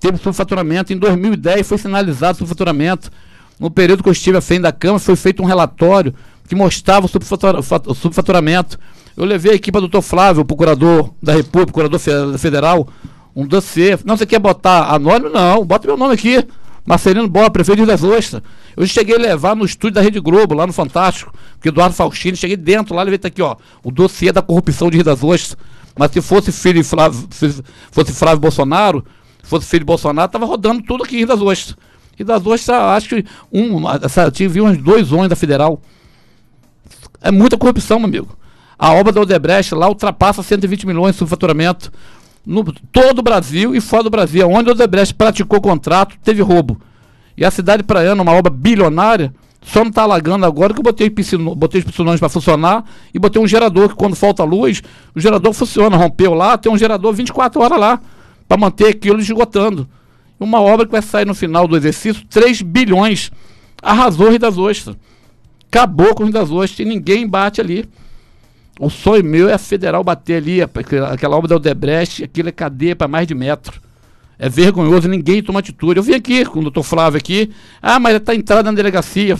[SPEAKER 2] Teve subfaturamento. Em 2010 foi sinalizado subfaturamento. No período que eu estive frente da Câmara, foi feito um relatório que mostrava o subfatura- fat- o subfaturamento. Eu levei aqui para o doutor Flávio, o procurador da República, procurador fe- federal, um dossiê. Não, você quer botar anônimo? Não, bota meu nome aqui. Marcelino Boa, prefeito de Rio das Ostras. Eu cheguei a levar no estúdio da Rede Globo, lá no Fantástico, que Eduardo Faustino, cheguei dentro lá, levei tá aqui, ó, o dossiê da corrupção de Rio das Ostras. Mas se fosse filho de Flávio, se fosse Flávio Bolsonaro, se fosse filho de Bolsonaro, tava rodando tudo aqui em Rio das Ostras. Rio das Ostras, acho que um, tive uns dois ônibus da Federal. É muita corrupção, meu amigo. A obra da Odebrecht lá ultrapassa 120 milhões de faturamento no todo o Brasil e fora do Brasil. Onde a Odebrecht praticou contrato, teve roubo. E a cidade praiana, uma obra bilionária, só não está alagando agora que eu botei, piscino, botei os piscinões para funcionar e botei um gerador que quando falta luz, o gerador funciona. Rompeu lá, tem um gerador 24 horas lá para manter aquilo esgotando. Uma obra que vai sair no final do exercício 3 bilhões. Arrasou o Rio das Ostras. Acabou com o Rio das Ostras e ninguém bate ali. O sonho meu é a federal bater ali, aquela obra da Odebrecht, aquilo é cadeia para mais de metro. É vergonhoso, ninguém toma atitude. Eu vim aqui com o doutor Flávio aqui. Ah, mas está entrada na delegacia.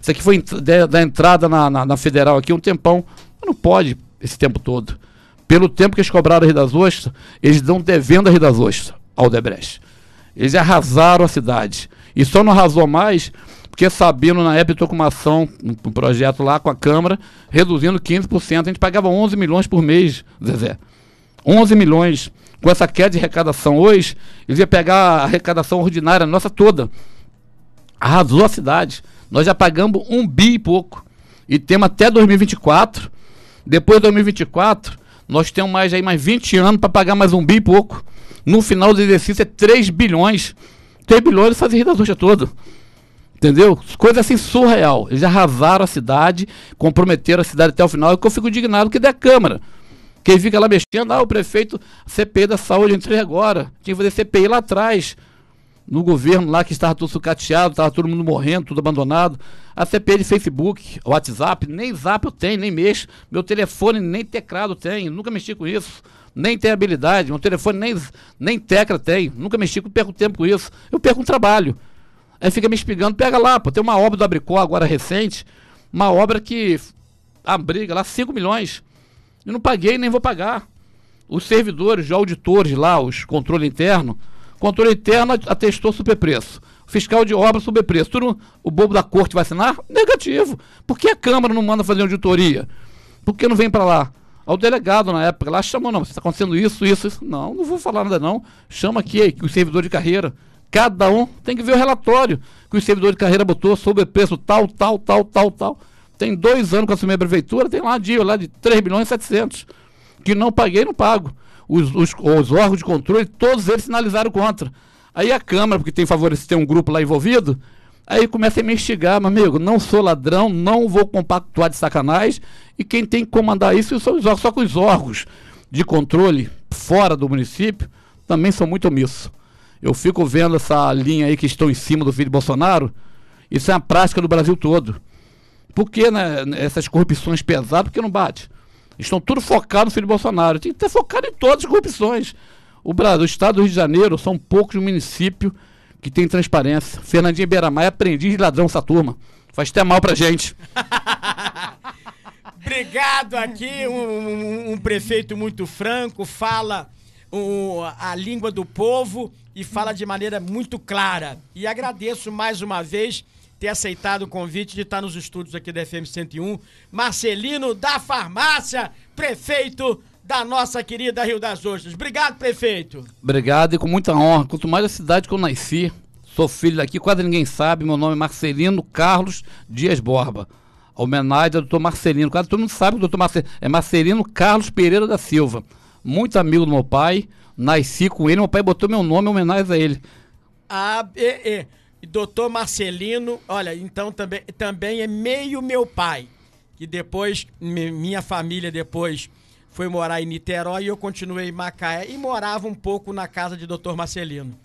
[SPEAKER 2] Isso aqui foi da, da entrada na, na, na federal aqui um tempão. Não pode esse tempo todo. Pelo tempo que eles cobraram a Rio das Ostras, eles estão devendo a Rio das Ostras ao Odebrecht. Eles arrasaram a cidade. E só não arrasou mais porque Sabino, na época, estou com uma ação, um, projeto lá com a Câmara, reduzindo 15%. A gente pagava 11 milhões por mês, Zezé. 11 milhões. Com essa queda de arrecadação hoje, eles iam pegar a arrecadação ordinária nossa toda. Arrasou a cidade. Nós já pagamos um bi e pouco. E temos até 2024. Depois de 2024, nós temos mais aí mais 20 anos para pagar mais um bi e pouco. No final do exercício é 3 bilhões. 3 bilhões fazem das Ostras todo. Entendeu? Coisa assim surreal. Eles arrasaram a cidade, comprometeram a cidade até o final. Que eu fico indignado que da Câmara. Quem fica lá mexendo, ah, o prefeito, CPI da saúde, entrei agora. Tinha que fazer CPI lá atrás. No governo lá que estava tudo sucateado, estava todo mundo morrendo, tudo abandonado. A CPI de Facebook, WhatsApp, nem zap eu tenho, nem mexo. Meu telefone nem teclado tem, nunca mexi com isso. Nem tenho habilidade, meu telefone nem, nem tecla tem. Nunca mexi, perco tempo com isso. Eu perco um trabalho. Aí fica me espigando, pega lá, pô, tem uma obra do Abricó agora recente, uma obra que a briga lá 5 milhões. Eu não paguei nem vou pagar. Os servidores, os auditores lá, os controle interno, controle interno atestou superpreço. Fiscal de obra superpreço. Tudo o bobo da corte vai assinar? Negativo. Por que a Câmara não manda fazer auditoria? Por que não vem para lá? Ao delegado na época lá chamou, não, está acontecendo isso, isso, isso. Não, não vou falar nada não. Chama aqui os servidores de carreira. Cada um tem que ver o relatório que o servidor de carreira botou sobre preço tal, tal, tal, tal, tal. Tem dois anos que eu assumi a prefeitura, tem lá dívida lá de 3 milhões e 700. Que não paguei, não pago. Os, os, os órgãos de controle, todos eles sinalizaram contra. Aí a Câmara, porque tem favorecido, tem um grupo lá envolvido, aí começa a me instigar, meu amigo, não sou ladrão, não vou compactuar de sacanagem, e quem tem que comandar isso são os órgãos, só que os órgãos de controle fora do município também são muito omissos. Eu fico vendo essa linha aí que estão em cima do filho Bolsonaro. Isso é uma prática do Brasil todo. Por que né, essas corrupções pesadas? Porque não bate. Estão tudo focados no filho Bolsonaro. Tem que ter focado em todas as corrupções. O, Brasil, o estado do Rio de Janeiro são poucos municípios que tem transparência. Fernandinho Beiramar é aprendiz de ladrão essa turma. Faz até mal pra gente.
[SPEAKER 1] Obrigado aqui, um, um, um prefeito muito franco, fala a língua do povo e fala de maneira muito clara. E agradeço mais uma vez ter aceitado o convite de estar nos estúdios aqui da FM 101. Marcelino da Farmácia, prefeito da nossa querida Rio das Ostras. Obrigado, prefeito.
[SPEAKER 2] Obrigado e com muita honra. Quanto mais a cidade que eu nasci, sou filho daqui, quase ninguém sabe. Meu nome é Marcelino Carlos Dias Borba. Homenagem ao doutor Marcelino. Quase todo mundo sabe que o doutor Marcelino é Marcelino Carlos Pereira da Silva. Muito amigo do meu pai. Nasci com ele, meu pai botou meu nome em homenagem a ele.
[SPEAKER 1] Ah, e, doutor Marcelino, olha, então também, também é meio meu pai. Que depois, minha família depois foi morar em Niterói e eu continuei em Macaé e morava um pouco na casa de doutor Marcelino.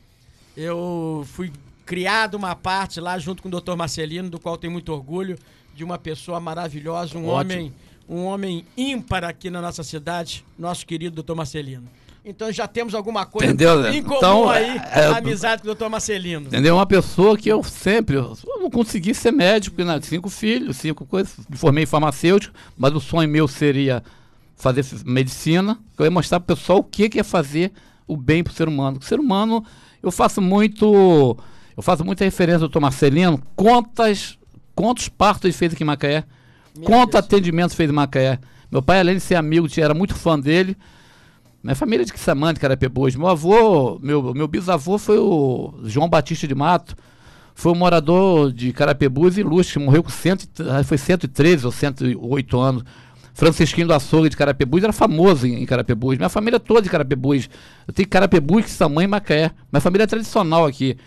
[SPEAKER 1] Eu fui criado uma parte lá junto com o doutor Marcelino, do qual tenho muito orgulho, de uma pessoa maravilhosa, um Ótimo. homem um homem ímpar aqui na nossa cidade, nosso querido doutor Marcelino. Então já temos alguma coisa
[SPEAKER 2] Entendeu, né?
[SPEAKER 1] em comum
[SPEAKER 2] Então,
[SPEAKER 1] aí,
[SPEAKER 2] é,
[SPEAKER 1] a amizade com o doutor Marcelino.
[SPEAKER 2] Entendeu? Uma pessoa que eu sempre. Eu não consegui ser médico, né? cinco filhos, cinco coisas. Me formei em farmacêutico, mas o sonho meu seria fazer medicina. Eu ia mostrar para o pessoal o que, que é fazer o bem para o ser humano. O ser humano, eu faço muito. Eu faço muita referência ao doutor Marcelino. Quantas, quantos partos ele fez aqui em Macaé?
[SPEAKER 1] Deus.
[SPEAKER 2] atendimentos fez em Macaé? Meu pai, além de ser amigo, era muito fã dele. Minha família é de Quissamante, Carapebus. Meu avô, meu, meu bisavô foi o João Batista de Mato. Foi um morador de Carapebus ilustre, morreu com 100, e- foi 113 ou 108 anos. Francisquinho do Açougue de Carapebus era famoso em, em Carapebus. Minha família é toda de Carapebus. Eu tenho Carapebus, Quissamã e Macaé. Minha família é tradicional aqui.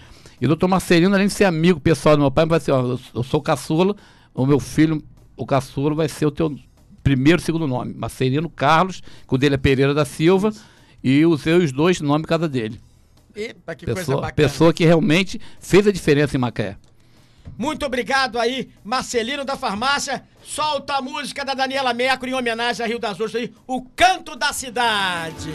[SPEAKER 2] E o doutor Marcelino, além de ser amigo pessoal do meu pai, vai ser, ó, eu, eu sou caçula, o meu filho, o caçula, vai ser o teu primeiro e segundo nome. Marcelino Carlos, que o dele é Pereira da Silva, e usei os dois nomes cada dele.
[SPEAKER 1] Epa, que coisa
[SPEAKER 2] Pessoa,
[SPEAKER 1] bacana.
[SPEAKER 2] pessoa que realmente fez a diferença em Macaé.
[SPEAKER 1] Muito obrigado aí, Marcelino da Farmácia. Solta a música da Daniela Mercury em homenagem a Rio das Ostras aí, o canto da cidade.